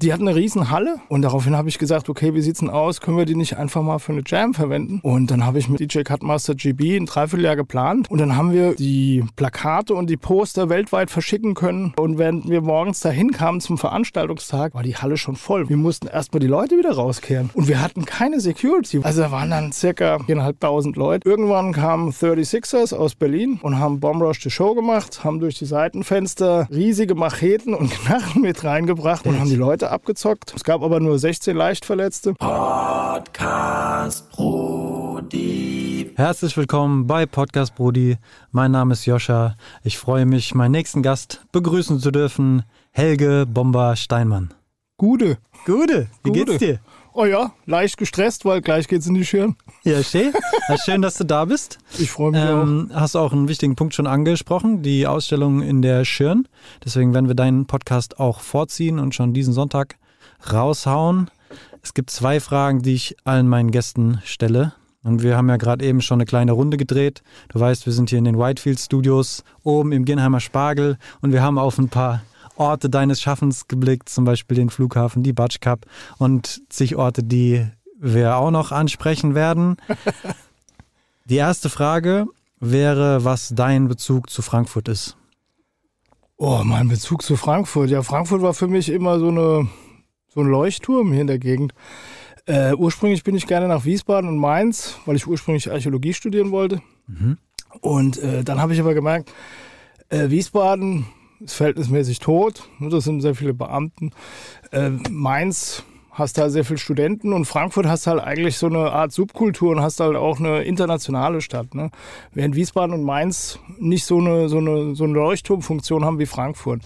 Die hatten eine riesen Halle und daraufhin habe ich gesagt, okay, wie sieht's denn aus? Können wir die nicht einfach mal für eine Jam verwenden? Und dann habe ich mit DJ Cutmaster GB ein Dreivierteljahr geplant und dann haben wir die Plakate und die Poster weltweit verschicken können. Und während wir morgens dahin kamen zum Veranstaltungstag, war die Halle schon voll. Wir mussten erstmal die Leute wieder rauskehren und wir hatten keine Security. Also da waren dann circa 4.500 Leute. Irgendwann kamen 36ers aus Berlin und haben Bomb Rush the Show gemacht, haben durch die Seitenfenster riesige Macheten und Knarren mit reingebracht und haben die Leute abgezockt. Es gab aber nur 16 Leichtverletzte. Podcast Brody. Herzlich willkommen bei Podcast Brody. Mein Name ist Joscha. Ich freue mich, meinen nächsten Gast begrüßen zu dürfen, Helge Bomber Steinmann. Gute. Gute, wie Gute. geht's dir? Oh ja, leicht gestresst, weil gleich geht's in die Schirn. Ja, schön. Schön, dass du da bist. Ich freue mich auch. Ähm, hast auch einen wichtigen Punkt schon angesprochen, die Ausstellung in der Schirn. Deswegen werden wir deinen Podcast auch vorziehen und schon diesen Sonntag raushauen. Es gibt zwei Fragen, die ich allen meinen Gästen stelle. Und wir haben ja gerade eben schon eine kleine Runde gedreht. Du weißt, wir sind hier in den Whitefield Studios, oben im Genheimer Spargel und wir haben auf ein paar Orte deines Schaffens geblickt, zum Beispiel den Flughafen, die Batsch Cup und zig Orte, die wir auch noch ansprechen werden. Die erste Frage wäre, was dein Bezug zu Frankfurt ist. Oh, mein Bezug zu Frankfurt. Ja, Frankfurt war für mich immer so, eine, so ein Leuchtturm hier in der Gegend. Äh, ursprünglich bin ich gerne nach Wiesbaden und Mainz, weil ich ursprünglich Archäologie studieren wollte. Und äh, dann habe ich aber gemerkt, äh, Wiesbaden ist verhältnismäßig tot. ne, Das sind sehr viele Beamten. Äh, Mainz hast da sehr viele Studenten und Frankfurt hast halt eigentlich so eine Art Subkultur und hast halt auch eine internationale Stadt. Ne? Während Wiesbaden und Mainz nicht so eine, so eine, so eine Leuchtturmfunktion haben wie Frankfurt.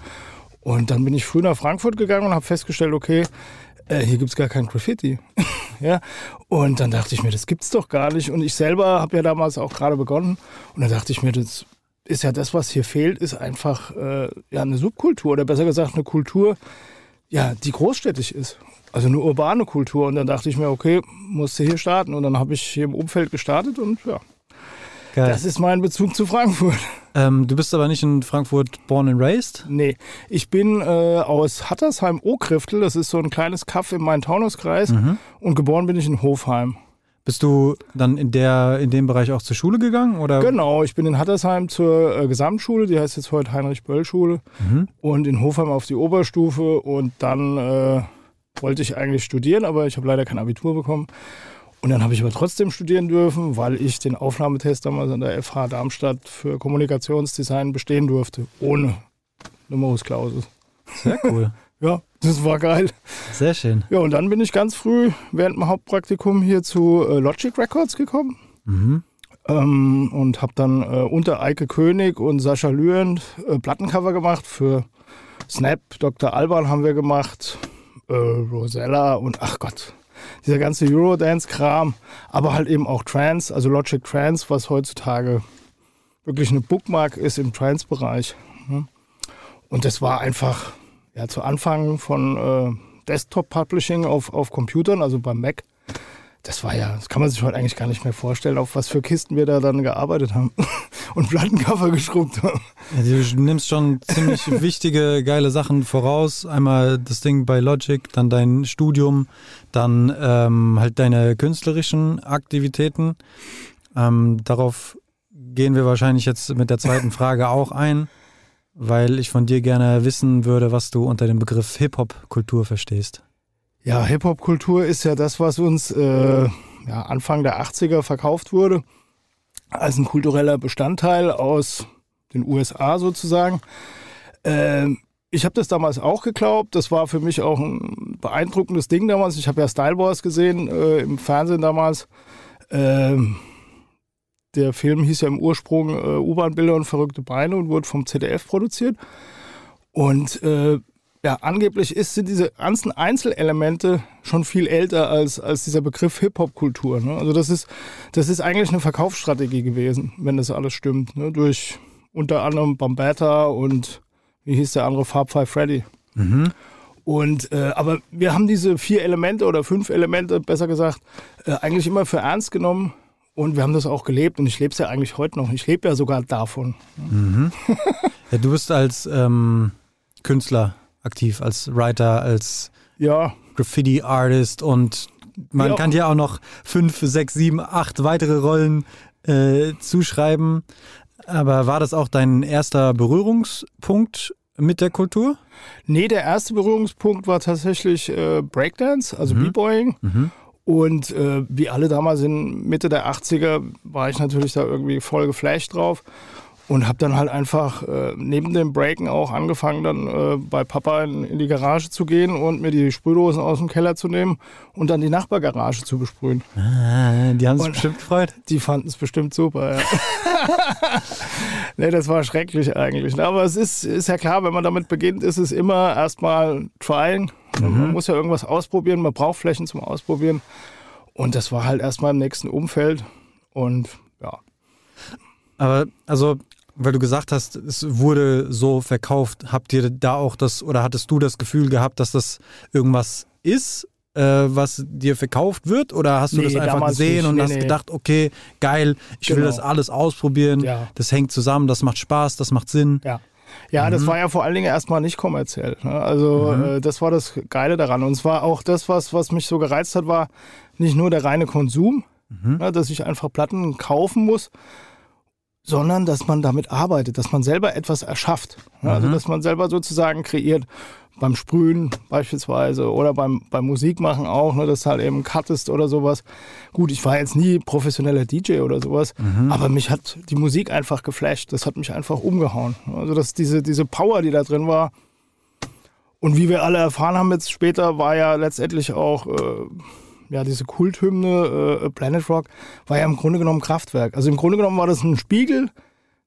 Und dann bin ich früh nach Frankfurt gegangen und habe festgestellt, okay, äh, hier gibt's gar kein Graffiti. ja? Und dann dachte ich mir, das gibt's doch gar nicht. Und ich selber habe ja damals auch gerade begonnen. Und dann dachte ich mir, das ist ja das, was hier fehlt, ist einfach äh, ja, eine Subkultur oder besser gesagt eine Kultur, ja, die großstädtisch ist. Also eine urbane Kultur. Und dann dachte ich mir, okay, musste hier starten. Und dann habe ich hier im Umfeld gestartet und ja, Geil. das ist mein Bezug zu Frankfurt. Ähm, du bist aber nicht in Frankfurt born and raised? Nee, ich bin äh, aus Hattersheim-Okriftel, das ist so ein kleines Kaff im Main-Taunus-Kreis. Und geboren bin ich in Hofheim. Bist du dann in, der, in dem Bereich auch zur Schule gegangen? Oder? Genau, ich bin in Hattersheim zur äh, Gesamtschule, die heißt jetzt heute Heinrich-Böll-Schule. Und in Hofheim auf die Oberstufe. Und dann äh, wollte ich eigentlich studieren, aber ich habe leider kein Abitur bekommen. Und dann habe ich aber trotzdem studieren dürfen, weil ich den Aufnahmetest damals an der FH Darmstadt für Kommunikationsdesign bestehen durfte, ohne Numerusklausel. Sehr cool. Ja, das war geil. Sehr schön. Ja, und dann bin ich ganz früh während dem Hauptpraktikum hier zu äh, Logic Records gekommen. Mhm. Ähm, und habe dann äh, unter Eike König und Sascha Lührend äh, Plattencover gemacht für Snap, Dr. Alban haben wir gemacht, äh, Rosella und ach Gott, dieser ganze Eurodance-Kram, aber halt eben auch Trance, also Logic Trance, was heutzutage wirklich eine Bookmark ist im Trance-Bereich. ne? Und das war einfach ja, zu Anfang von äh, Desktop-Publishing auf, auf Computern, also beim Mac. Das war ja, das kann man sich heute eigentlich gar nicht mehr vorstellen, auf was für Kisten wir da dann gearbeitet haben und Plattencover geschrubbt haben. Ja, du nimmst schon ziemlich wichtige, geile Sachen voraus. Einmal das Ding bei Logic, dann dein Studium, dann ähm, halt deine künstlerischen Aktivitäten. Ähm, darauf gehen wir wahrscheinlich jetzt mit der zweiten Frage auch ein, weil ich von dir gerne wissen würde, was du unter dem Begriff Hip-Hop-Kultur verstehst. Ja, Hip-Hop-Kultur ist ja das, was uns äh, ja, Anfang der 80er verkauft wurde, als ein kultureller Bestandteil aus den USA sozusagen. Ähm, ich habe das damals auch geglaubt. Das war für mich auch ein beeindruckendes Ding damals. Ich habe ja Style Wars gesehen äh, im Fernsehen damals. Ähm, der Film hieß ja im Ursprung äh, U-Bahn-Bilder und verrückte Beine und wurde vom ZDF produziert. Und äh, ja, angeblich ist, sind diese ganzen Einzelelemente schon viel älter als, als dieser Begriff Hip-Hop-Kultur. Ne? Also das ist, das ist eigentlich eine Verkaufsstrategie gewesen, wenn das alles stimmt. Ne? Durch unter anderem Bambata und wie hieß der andere, Farbfrei Freddy. Und äh, aber wir haben diese vier Elemente oder fünf Elemente, besser gesagt, äh, eigentlich immer für ernst genommen. Und wir haben das auch gelebt und ich lebe es ja eigentlich heute noch. Ich lebe ja sogar davon. Ja, du bist als ähm, Künstler aktiv, als Writer, als Ja, Graffiti-Artist und man Ja. kann dir auch noch fünf, sechs, sieben, acht weitere Rollen äh, zuschreiben. Aber war das auch dein erster Berührungspunkt mit der Kultur? Nee, der erste Berührungspunkt war tatsächlich äh, Breakdance, also B-Boying. Und äh, wie alle damals in Mitte der 80er war ich natürlich da irgendwie voll geflasht drauf und habe dann halt einfach äh, neben dem Breaken auch angefangen, dann äh, bei Papa in, in die Garage zu gehen und mir die Sprühdosen aus dem Keller zu nehmen und dann die Nachbargarage zu besprühen. Ah, die haben sich bestimmt gefreut. Die fanden es bestimmt super, ja. nee, das war schrecklich eigentlich. Aber es ist, ist ja klar, wenn man damit beginnt, ist es immer erstmal trying. Und Man muss ja irgendwas ausprobieren, man braucht Flächen zum Ausprobieren. Und das war halt erstmal im nächsten Umfeld. Und ja. Aber also, weil du gesagt hast, es wurde so verkauft, habt ihr da auch das oder hattest du das Gefühl gehabt, dass das irgendwas ist, äh, was dir verkauft wird? Oder hast du Nee, das einfach gesehen nicht. und Nee, hast nee. gedacht, okay, geil, ich will Genau. das alles ausprobieren, Ja. das hängt zusammen, das macht Spaß, das macht Sinn. Ja. Ja, das war ja vor allen Dingen erstmal nicht kommerziell. Ne? Also äh, das war das Geile daran. Und zwar auch das, was, was mich so gereizt hat, war nicht nur der reine Konsum, ne, dass ich einfach Platten kaufen muss, sondern dass man damit arbeitet, dass man selber etwas erschafft. Ne? Also dass man selber sozusagen kreiert. Beim Sprühen beispielsweise oder beim, beim Musikmachen auch, ne, dass halt eben cuttest oder sowas. Gut, ich war jetzt nie professioneller DJ oder sowas, aber mich hat die Musik einfach geflasht. Das hat mich einfach umgehauen. Also dass diese, diese Power, die da drin war. Und wie wir alle erfahren haben jetzt später, war ja letztendlich auch äh, ja, diese Kulthymne äh, Planet Rock, war ja im Grunde genommen Kraftwerk. Also im Grunde genommen war das ein Spiegel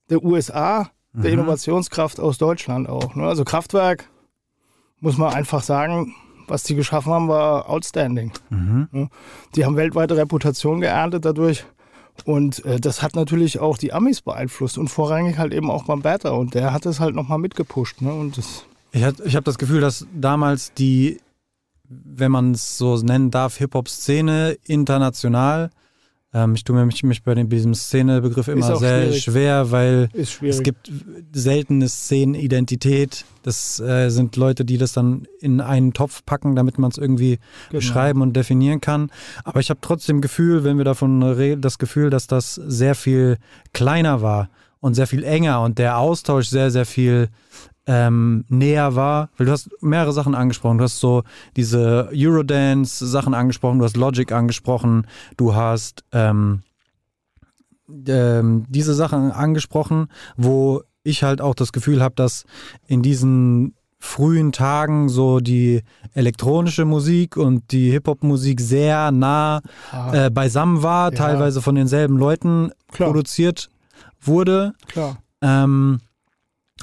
der USA, der Innovationskraft aus Deutschland auch. Ne? Also Kraftwerk, muss man einfach sagen, was die geschaffen haben, war outstanding. Ne? Die haben weltweite Reputation geerntet dadurch. Und äh, das hat natürlich auch die Amis beeinflusst und vorrangig halt eben auch Bambetta. Und der hat das halt nochmal mitgepusht. Ne? Und das, ich habe das Gefühl, dass damals die, wenn man es so nennen darf, Hip-Hop-Szene international, ähm, ich tue mich, mich bei dem, diesem Szenebegriff immer sehr schwierig. schwer, weil es gibt seltene Szenenidentität. Das äh, sind Leute, die das dann in einen Topf packen, damit man es irgendwie Genau. beschreiben und definieren kann. Aber ich habe trotzdem Gefühl, wenn wir davon reden, das Gefühl, dass das sehr viel kleiner war und sehr viel enger und der Austausch sehr, sehr viel ähm, näher war, weil du hast mehrere Sachen angesprochen. Du hast so diese Eurodance-Sachen angesprochen, du hast Logic angesprochen, du hast ähm, ähm, diese Sachen angesprochen, wo ich halt auch das Gefühl habe, dass in diesen frühen Tagen so die elektronische Musik und die Hip-Hop-Musik sehr nah Ah, äh, beisammen war, Ja. teilweise von denselben Leuten Klar. produziert wurde. klar. Ähm,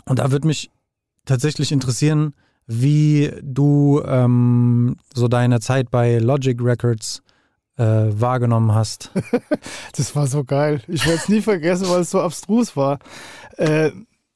und da würde mich tatsächlich interessieren, wie du ähm, so deine Zeit bei Logic Records äh, wahrgenommen hast. Das war so geil. Ich werde es nie vergessen, weil es so abstrus war. Äh,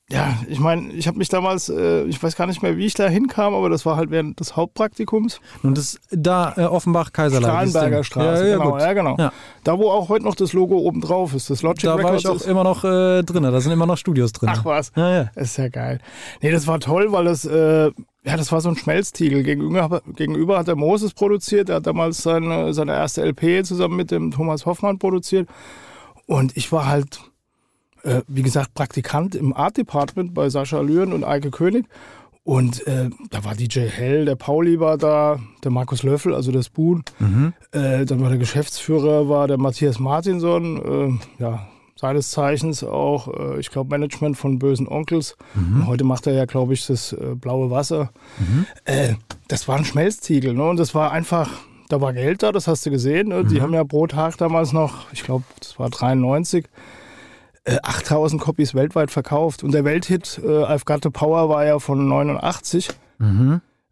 ja, ich meine, ich habe mich damals, äh, ich weiß gar nicht mehr, wie ich da hinkam, aber das war halt während des Hauptpraktikums. Und das da äh, Offenbach Kaiserlei. Strahlenberger. Straße, Ja, ja, genau. gut. Ja, genau. Ja. Da, wo auch heute noch das Logo oben drauf ist, das Logic Da war Records ich auch immer noch äh, drin. Da sind immer noch Studios drin. Ach was. Ja, ja. Ist ja geil. Nee, das war toll, weil das, äh, ja, das war so ein Schmelztiegel. Gegenüber, gegenüber hat der Moses produziert. Der hat damals seine, seine erste LP zusammen mit dem Thomas Hoffmann produziert. Und ich war halt, äh, wie gesagt, Praktikant im Art Department bei Sascha Lühren und Eike König. Und äh, da war DJ Hell, der Pauli war da, der Markus Löffel, also der Spoon. Äh, dann war der Geschäftsführer, war der Matthias Martinson, äh, ja, seines Zeichens auch, äh, ich glaube, Management von Bösen Onkels. Und heute macht er ja, glaube ich, das äh, blaue Wasser. Äh, das war ein Schmelztiegel, ne? Und das war einfach, da war Geld da, das hast du gesehen. Ne? Die haben ja pro Tag damals noch, ich glaube, das war 93, äh, 8000 Copies weltweit verkauft. Und der Welthit äh, I've Got the Power war ja von 89.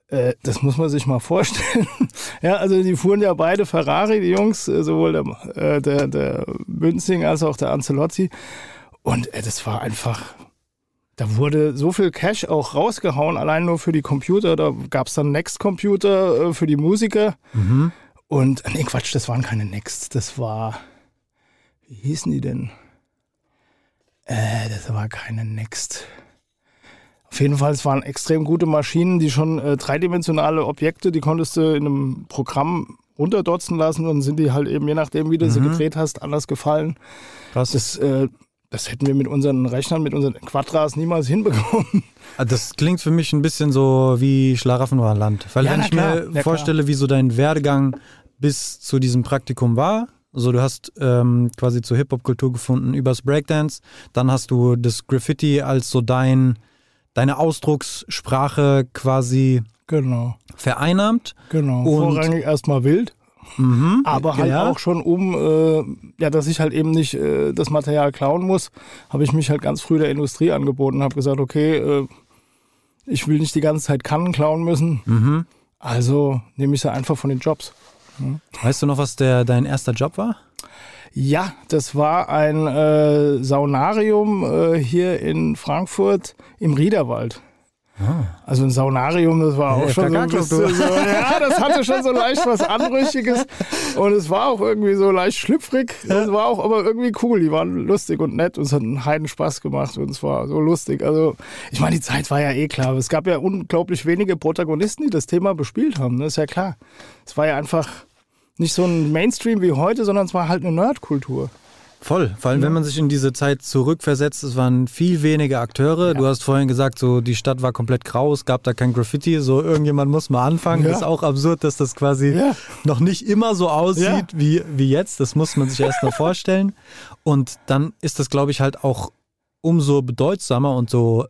Äh, das muss man sich mal vorstellen. ja, also die fuhren ja beide Ferrari, die Jungs, äh, sowohl der, äh, der, der Münzing als auch der Ancelotti. Und äh, das war einfach, da wurde so viel Cash auch rausgehauen, allein nur für die Computer. Da gab es dann Next-Computer äh, für die Musiker. Und, nee, Quatsch, das waren keine Next, das war, wie hießen die denn? Äh, das war keine Next. Auf jeden Fall, es waren extrem gute Maschinen, die schon äh, dreidimensionale Objekte, die konntest du in einem Programm runterdotzen lassen und sind die halt eben, je nachdem, wie du sie gedreht hast, anders gefallen. Krass. Das, äh, das hätten wir mit unseren Rechnern, mit unseren Quadras niemals hinbekommen. Ah, Das klingt für mich ein bisschen so wie Schlaraffenland. Weil Ja, wenn ich klar, mir vorstelle, wie so dein Werdegang bis zu diesem Praktikum war, also du hast ähm, quasi zur Hip-Hop-Kultur gefunden übers Breakdance, dann hast du das Graffiti als so dein, deine Ausdruckssprache quasi Genau, vereinnahmt. genau. Und- Vorrangig erstmal wild, Mhm. aber halt ja. auch schon um, äh, ja, dass ich halt eben nicht äh, das Material klauen muss, habe ich mich halt ganz früh der Industrie angeboten, habe gesagt, okay, äh, ich will nicht die ganze Zeit Kannen klauen müssen, Mhm. also nehme ich sie einfach von den Jobs. Weißt du noch, was der, dein erster Job war? Ja, das war ein äh, Saunarium äh, hier in Frankfurt im Riederwald. Also ein Saunarium, das war auch Ja, schon so ein bisschen so, ja, das hatte schon so leicht was Anrüchiges und es war auch irgendwie so leicht schlüpfrig. Es war auch aber irgendwie cool. Die waren lustig und nett und es hat einen Heiden Spaß gemacht und es war so lustig. Also ich meine, die Zeit war ja eh klar. aber Es gab ja unglaublich wenige Protagonisten, die das Thema bespielt haben. Das ist ja klar. Es war ja einfach nicht so ein Mainstream wie heute, sondern es war halt eine Nerdkultur. Voll, vor allem wenn man sich in diese Zeit zurückversetzt, es waren viel weniger Akteure. Du hast vorhin gesagt, so die Stadt war komplett grau, es gab da kein Graffiti, so irgendjemand muss mal anfangen. Ja. Ist auch absurd, dass das quasi Ja. noch nicht immer so aussieht Ja. wie, wie jetzt. Das muss man sich erst mal vorstellen. Und dann ist das, glaube ich, halt auch umso bedeutsamer und so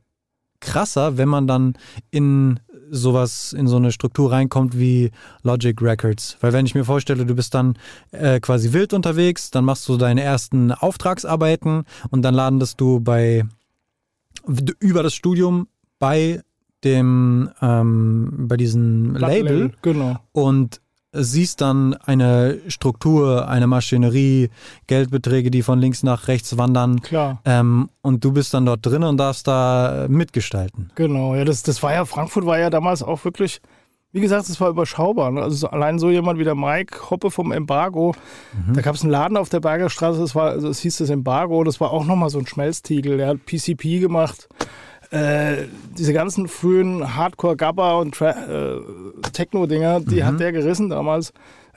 krasser, wenn man dann in sowas, in so eine Struktur reinkommt wie Logic Records. Weil wenn ich mir vorstelle, du bist dann äh, quasi wild unterwegs, dann machst du deine ersten Auftragsarbeiten und dann landest du bei über das Studium bei dem ähm, bei diesem Label Genau. und siehst dann eine Struktur, eine Maschinerie, Geldbeträge, die von links nach rechts wandern. Klar. Ähm, und du bist dann dort drin und darfst da mitgestalten. Genau, ja, das, das war ja, Frankfurt war ja damals auch wirklich, wie gesagt, es war überschaubar. Ne? Also so, allein so jemand wie der Mike Hoppe vom Embargo, da gab es einen Laden auf der Berger Straße, das war, also es hieß das Embargo, das war auch nochmal so ein Schmelztiegel, der hat PCP gemacht. Äh, diese ganzen frühen Hardcore-Gabba und äh, Techno-Dinger, die hat der gerissen damals.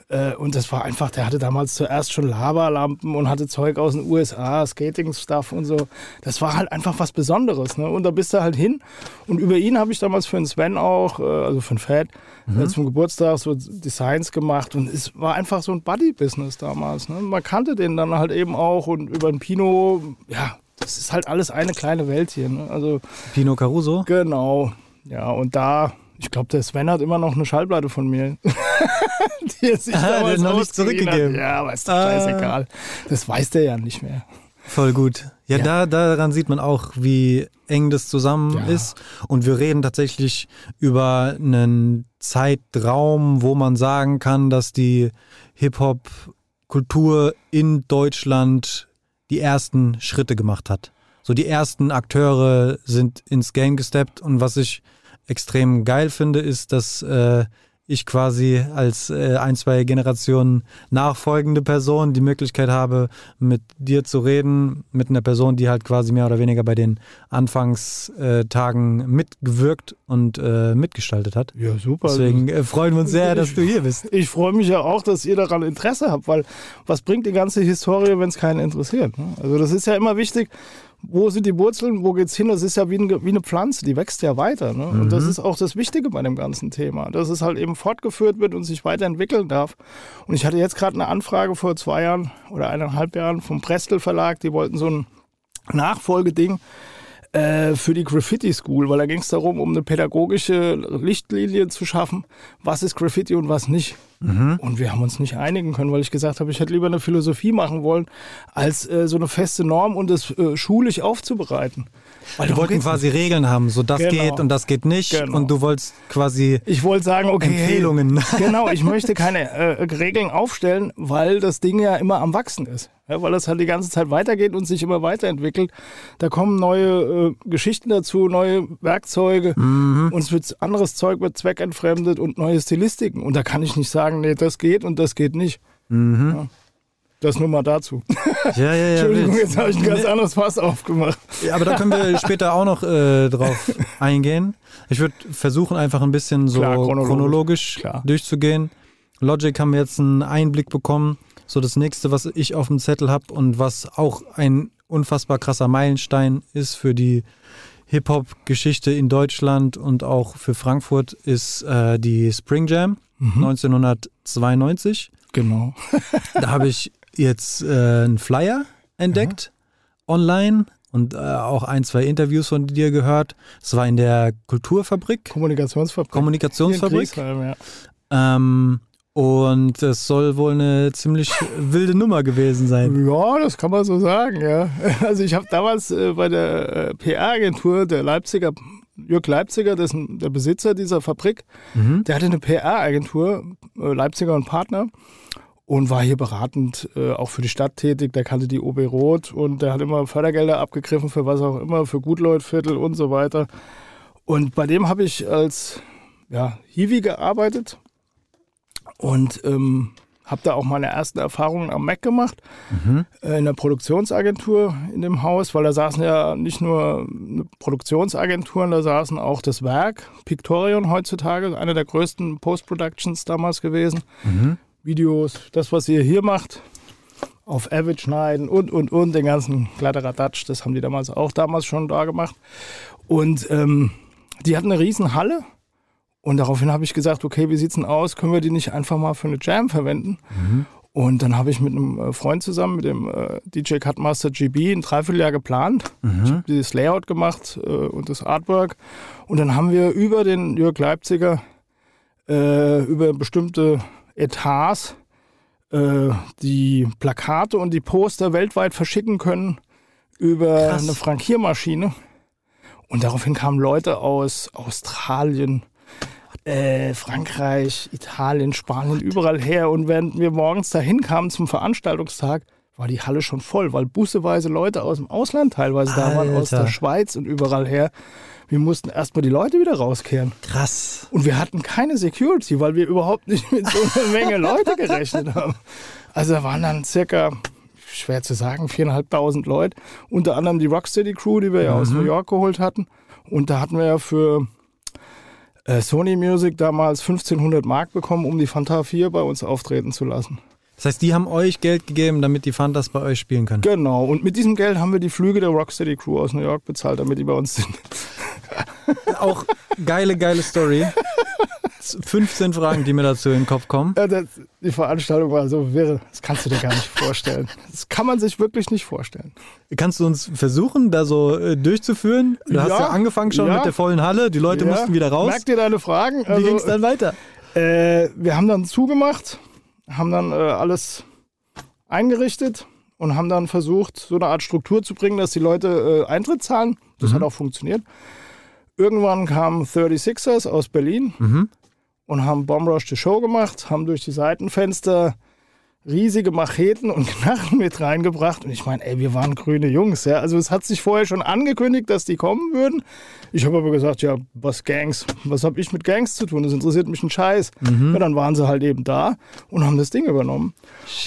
Äh, und das war einfach, der hatte damals zuerst schon Lavalampen und hatte Zeug aus den USA, Skating-Stuff und so. Das war halt einfach was Besonderes. Ne? Und da bist du halt hin. Und über ihn habe ich damals für den Sven auch, äh, also für den Fat, äh, zum Geburtstag so Designs gemacht. Und es war einfach so ein Buddy-Business damals. Ne? Man kannte den dann halt eben auch und über den Pino, ja, das ist halt alles eine kleine Welt hier. Ne? Also Pino Caruso. Genau. Ja, und da, ich glaube, der Sven hat immer noch eine Schallplatte von mir. die er sich Ah, damals hat noch nicht zurückgegeben. Hat. Ja, aber ist doch Ah. scheißegal. Das weiß der ja nicht mehr. Voll gut. Ja, Ja. Da, daran sieht man auch, wie eng das zusammen Ja. ist. Und wir reden tatsächlich über einen Zeitraum, wo man sagen kann, dass die Hip-Hop-Kultur in Deutschland die ersten Schritte gemacht hat. So die ersten Akteure sind ins Game gesteppt und was ich extrem geil finde, ist, dass äh, ich quasi als äh, ein, zwei Generationen nachfolgende Person die Möglichkeit habe, mit dir zu reden, mit einer Person, die halt quasi mehr oder weniger bei den Anfangstagen mitgewirkt und äh, mitgestaltet hat. Ja, super. Deswegen äh, freuen wir uns sehr, dass du hier bist. Ich freue mich ja auch, dass ihr daran Interesse habt, weil was bringt die ganze Historie, wenn es keinen interessiert? Ne? Also das ist ja immer wichtig, wo sind die Wurzeln, wo geht's hin? Das ist ja wie, ein, wie eine Pflanze, die wächst ja weiter. Ne? Und das ist auch das Wichtige bei dem ganzen Thema, dass es halt eben fortgeführt wird und sich weiterentwickeln darf. Und ich hatte jetzt gerade eine Anfrage vor zwei Jahren oder eineinhalb Jahren vom Prestel Verlag, die wollten so ein Nachfolgeding äh, für die Graffiti School, weil da ging es darum, um eine pädagogische Lichtlinie zu schaffen, was ist Graffiti und was nicht. Und wir haben uns nicht einigen können, weil ich gesagt habe, ich hätte lieber eine Philosophie machen wollen, als äh, so eine feste Norm und das äh, schulisch aufzubereiten. Weil Wir wollten quasi Regeln haben, so das Genau. geht und das geht nicht. Genau. Und du wolltest quasi Ich wollte sagen, okay. Empfehlungen. Hey, genau, ich möchte keine äh, Regeln aufstellen, weil das Ding ja immer am Wachsen ist. Ja, weil das halt die ganze Zeit weitergeht und sich immer weiterentwickelt. Da kommen neue äh, Geschichten dazu, neue Werkzeuge und es wird anderes Zeug wird zweckentfremdet und neue Stilistiken. Und da kann ich nicht sagen, nee, das geht und das geht nicht. Das nur mal dazu. Ja, ja, ja. Entschuldigung, jetzt habe ich ein ganz anderes Fass aufgemacht. Ja, aber da können wir später auch noch äh, drauf eingehen. Ich würde versuchen, einfach ein bisschen so Klar, chronologisch. chronologisch, Klar. durchzugehen. Logic haben wir jetzt einen Einblick bekommen. So das nächste, was ich auf dem Zettel habe und was auch ein unfassbar krasser Meilenstein ist für die Hip-Hop-Geschichte in Deutschland und auch für Frankfurt, ist äh, die Spring Jam 1992. Genau. Da habe ich jetzt äh, einen Flyer entdeckt online und äh, auch ein, zwei Interviews von dir gehört. Es war in der Kulturfabrik, Kommunikationsfabrik. Kommunikationsfabrik. Ja. Ähm, und es soll wohl eine ziemlich wilde Nummer gewesen sein. Ja, das kann man so sagen, ja. Also ich habe damals äh, bei der äh, PR-Agentur der Leipziger, Jörg Leipziger, ein- der Besitzer dieser Fabrik, Mhm. der hatte eine PR-Agentur, äh, Leipziger und Partner, und war hier beratend auch für die Stadt tätig. Der kannte die OB Rot und der hat immer Fördergelder abgegriffen für was auch immer, für Gutleutviertel und so weiter. Und bei dem habe ich als ja, Hiwi gearbeitet und ähm, habe da auch meine ersten Erfahrungen am Mac gemacht, äh, in der Produktionsagentur in dem Haus, weil da saßen ja nicht nur eine Produktionsagenturen, da saßen auch das Werk, Pictorion heutzutage, einer der größten Post-Productions damals gewesen. Videos, das, was ihr hier macht, auf Avid schneiden und, und, und, den ganzen Kladderadatsch, das haben die damals auch damals schon da gemacht. Und ähm, die hatten eine riesen Halle und daraufhin habe ich gesagt, okay, wie sieht's denn aus? Können wir die nicht einfach mal für eine Jam verwenden? Und dann habe ich mit einem äh, Freund zusammen, mit dem äh, DJ Cutmaster GB, ein Dreivierteljahr geplant. Ich habe dieses Layout gemacht äh, und das Artwork. Und dann haben wir über den Jörg Leipziger, über bestimmte Etats, die Plakate und die Poster weltweit verschicken können über Krass. eine Frankiermaschine. Und daraufhin kamen Leute aus Australien, äh, Frankreich, Italien, Spanien, überall her. Und während wir morgens dahin kamen zum Veranstaltungstag, war die Halle schon voll, weil busseweise Leute aus dem Ausland teilweise da waren, aus Alter. der Schweiz und überall her. Wir mussten erstmal die Leute wieder rauskehren. Krass. Und wir hatten keine Security, weil wir überhaupt nicht mit so einer Menge Leute gerechnet haben. Also da waren dann circa, schwer zu sagen, viereinhalbtausend Leute. Unter anderem die Rocksteady Crew, die wir ja aus New York geholt hatten. Und da hatten wir ja für Sony Music damals 1500 Mark bekommen, um die Fanta 4 bei uns auftreten zu lassen. Das heißt, die haben euch Geld gegeben, damit die Fantas bei euch spielen können. Genau. Und mit diesem Geld haben wir die Flüge der Rocksteady Crew aus New York bezahlt, damit die bei uns sind. Auch geile, geile Story. 15 Fragen, die mir dazu in den Kopf kommen. Ja, das, die Veranstaltung war so wirre. Das kannst du dir gar nicht vorstellen. Das kann man sich wirklich nicht vorstellen. Kannst du uns versuchen, da so äh, durchzuführen? Du hast Ja, ja angefangen schon ja. mit der vollen Halle, die Leute Ja. mussten wieder raus. Merkt ihr deine Fragen? Wie ging es dann weiter? Äh, wir haben dann zugemacht, haben dann äh, alles eingerichtet und haben dann versucht, so eine Art Struktur zu bringen, dass die Leute äh, Eintritt zahlen. Das hat auch funktioniert. Irgendwann kamen 36ers aus Berlin und haben Bomb Rush the Show gemacht, haben durch die Seitenfenster riesige Macheten und Knarren mit reingebracht. Und ich meine, ey, wir waren grüne Jungs. Ja? Also es hat sich vorher schon angekündigt, dass die kommen würden. Ich habe aber gesagt, ja, was Gangs? Was habe ich mit Gangs zu tun? Das interessiert mich ein Scheiß. Ja, dann waren sie halt eben da und haben das Ding übernommen.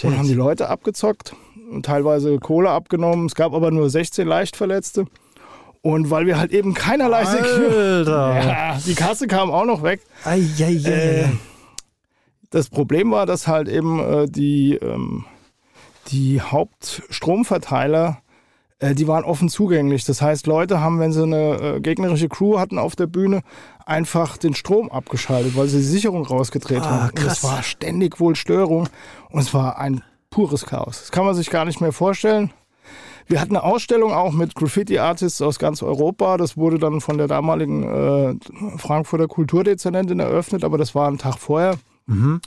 Und haben die Leute abgezockt und teilweise Kohle abgenommen. Es gab aber nur 16 Leichtverletzte. Und weil wir halt eben keinerlei Security... Alter. Ja, die Kasse kam auch noch weg. Eieiei. Äh, das Problem war, dass halt eben äh, die, ähm, die Hauptstromverteiler, äh, die waren offen zugänglich. Das heißt, Leute haben, wenn sie eine äh, gegnerische Crew hatten auf der Bühne, einfach den Strom abgeschaltet, weil sie die Sicherung rausgedreht Ah, haben. Und krass. es war ständig wohl Störung und es war ein pures Chaos. Das kann man sich gar nicht mehr vorstellen. Wir hatten eine Ausstellung auch mit Graffiti-Artists aus ganz Europa. Das wurde dann von der damaligen äh, Frankfurter Kulturdezernentin eröffnet, aber das war ein Tag vorher.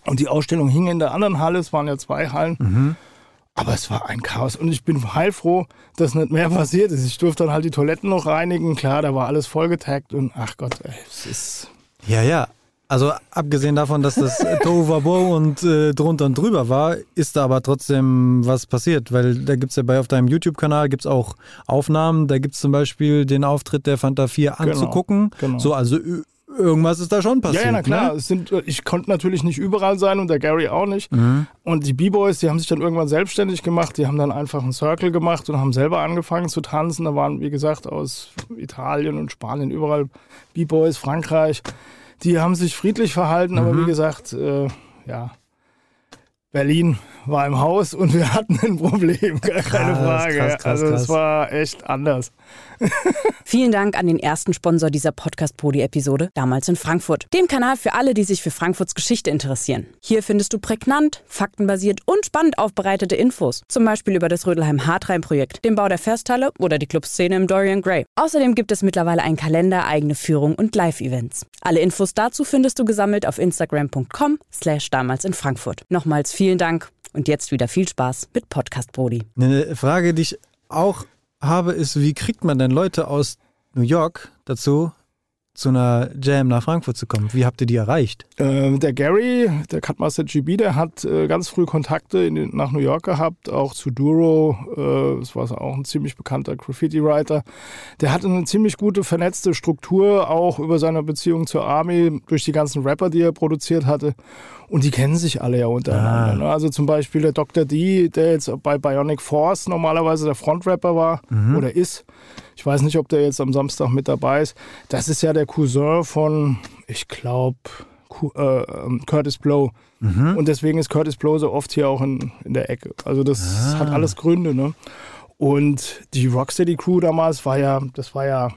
Und die Ausstellung hing in der anderen Halle. Es waren ja zwei Hallen. Aber es war ein Chaos. Und ich bin heilfroh, dass nicht mehr passiert ist. Ich durfte dann halt die Toiletten noch reinigen. Klar, da war alles vollgetaggt. Und ach Gott, ey, es ist. Ja, ja. Also abgesehen davon, dass das Tohuwabo und äh, drunter und drüber war, ist da aber trotzdem was passiert. Weil da gibt es ja bei auf deinem YouTube-Kanal gibt's auch Aufnahmen. Da gibt es zum Beispiel den Auftritt der Fanta 4 anzugucken. genau. So, also irgendwas ist da schon passiert. Ja, na klar. Ne? Es sind, ich konnte natürlich nicht überall sein und der Gary auch nicht. Und die B-Boys, die haben sich dann irgendwann selbstständig gemacht. Die haben dann einfach einen Circle gemacht und haben selber angefangen zu tanzen. Da waren, wie gesagt, aus Italien und Spanien überall B-Boys, Frankreich. Die haben sich friedlich verhalten, aber wie gesagt, äh, ja. Berlin war im Haus und wir hatten ein Problem, gar keine Krass, Frage. krass, krass, also es war echt anders. Vielen Dank an den ersten Sponsor dieser Podcast-Podi-Episode, damals in Frankfurt. Dem Kanal für alle, die sich für Frankfurts Geschichte interessieren. Hier findest du prägnant, faktenbasiert und spannend aufbereitete Infos. Zum Beispiel über das Rödelheim-Hartrein-Projekt, den Bau der Festhalle oder die Clubszene im Dorian Gray. Außerdem gibt es mittlerweile einen Kalender, eigene Führung und Live-Events. Alle Infos dazu findest du gesammelt auf instagram.com slash damals in Frankfurt. Nochmals vielen Dank und jetzt wieder viel Spaß mit Podcast Brody. Eine Frage, die ich auch habe, ist, wie kriegt man denn Leute aus New York dazu, zu einer Jam nach Frankfurt zu kommen? Wie habt ihr die erreicht? Äh, der Gary, der Cutmaster GB, der hat äh, ganz früh Kontakte in, nach New York gehabt, auch zu Duro. Äh, das war auch ein ziemlich bekannter Graffiti-Writer. Der hatte eine ziemlich gute vernetzte Struktur, auch über seine Beziehung zur Army, durch die ganzen Rapper, die er produziert hatte. Und die kennen sich alle ja untereinander. Ah. Ne? Also zum Beispiel der Dr. D, der jetzt bei Bionic Force normalerweise der Frontrapper war oder ist. Ich weiß nicht, ob der jetzt am Samstag mit dabei ist. Das ist ja der Cousin von, ich glaube, äh, ähm, Curtis Blow. Und deswegen ist Curtis Blow so oft hier auch in, in der Ecke. Also das hat alles Gründe. Ne? Und die Rocksteady Crew damals war ja, das war ja,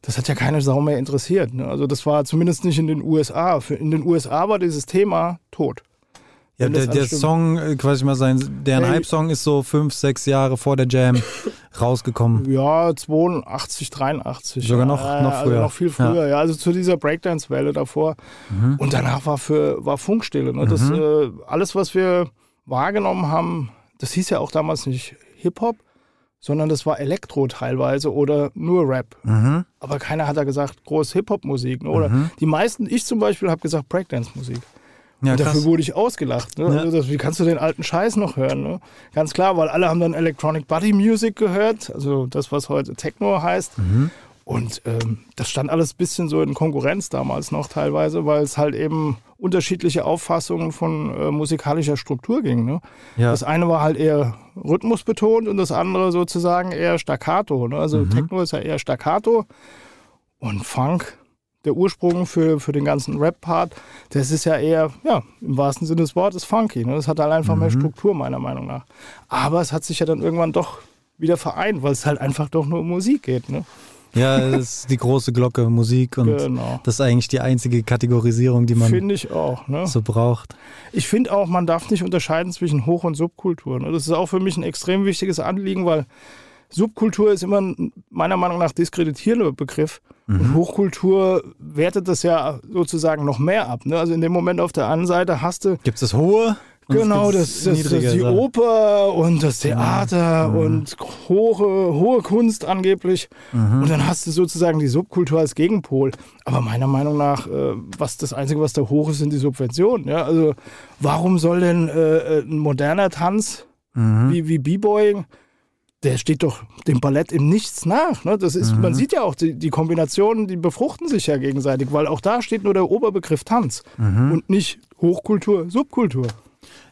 das hat ja keine Sau mehr interessiert. Ne? Also das war zumindest nicht in den USA. In den USA war dieses Thema tot. Ja, der, der. Song, äh, quasi mal sein, deren Hey. Hype-Song ist so fünf, sechs Jahre vor der Jam rausgekommen. Ja, 82, 83. Sogar noch- ja, noch Also früher. noch viel früher, ja. Also zu dieser Breakdance-Welle davor. Mhm. Und danach war für war Funkstille. Ne? Das, äh, alles, was wir wahrgenommen haben, das hieß ja auch damals nicht Hip-Hop, sondern das war Elektro teilweise oder nur Rap. Mhm. Aber keiner hat da gesagt, groß Hip-Hop-Musik. Ne? Oder die meisten, ich zum Beispiel, habe gesagt Breakdance-Musik. Ja, und dafür wurde ich ausgelacht. Ne? Ja. Also wie kannst du den alten Scheiß noch hören? Ne? Ganz klar, weil alle haben dann Electronic Body Music gehört, also das, was heute Techno heißt. Mhm. Und ähm, das stand alles ein bisschen so in Konkurrenz damals noch teilweise, weil es halt eben unterschiedliche Auffassungen von äh, musikalischer Struktur ging. Ne? Ja. Das eine war halt eher rhythmusbetont und das andere sozusagen eher staccato. Ne? Also Mhm. Techno ist ja eher staccato und Funk, der Ursprung für, für den ganzen Rap-Part, das ist ja eher, ja, im wahrsten Sinne des Wortes funky. Ne? Das hat halt einfach Mhm. mehr Struktur, meiner Meinung nach. Aber es hat sich ja dann irgendwann doch wieder vereint, weil es halt einfach doch nur um Musik geht. Ne? Ja, das ist die große Glocke, Musik und Genau. das ist eigentlich die einzige Kategorisierung, die man Finde ich auch. Ne? so braucht. Ich finde auch, man darf nicht unterscheiden zwischen Hoch- und Subkultur. ne? Das ist auch für mich ein extrem wichtiges Anliegen, weil Subkultur ist immer ein, meiner Meinung nach diskreditierender Begriff. Und Hochkultur wertet das ja sozusagen noch mehr ab. Ne? Also in dem Moment auf der einen Seite hast du Gibt es das hohe? Genau, das, das, das die. Oper und das Theater und hohe, hohe Kunst angeblich. Und dann hast du sozusagen die Subkultur als Gegenpol. Aber meiner Meinung nach, äh, was das Einzige, was da hoch ist, sind die Subventionen. Ja? Also warum soll denn äh, ein moderner Tanz wie, wie B-Boying, der steht doch dem Ballett im Nichts nach. Ne? Das ist, Man sieht ja auch, die, die Kombinationen, die befruchten sich ja gegenseitig, weil auch da steht nur der Oberbegriff Tanz und nicht Hochkultur, Subkultur.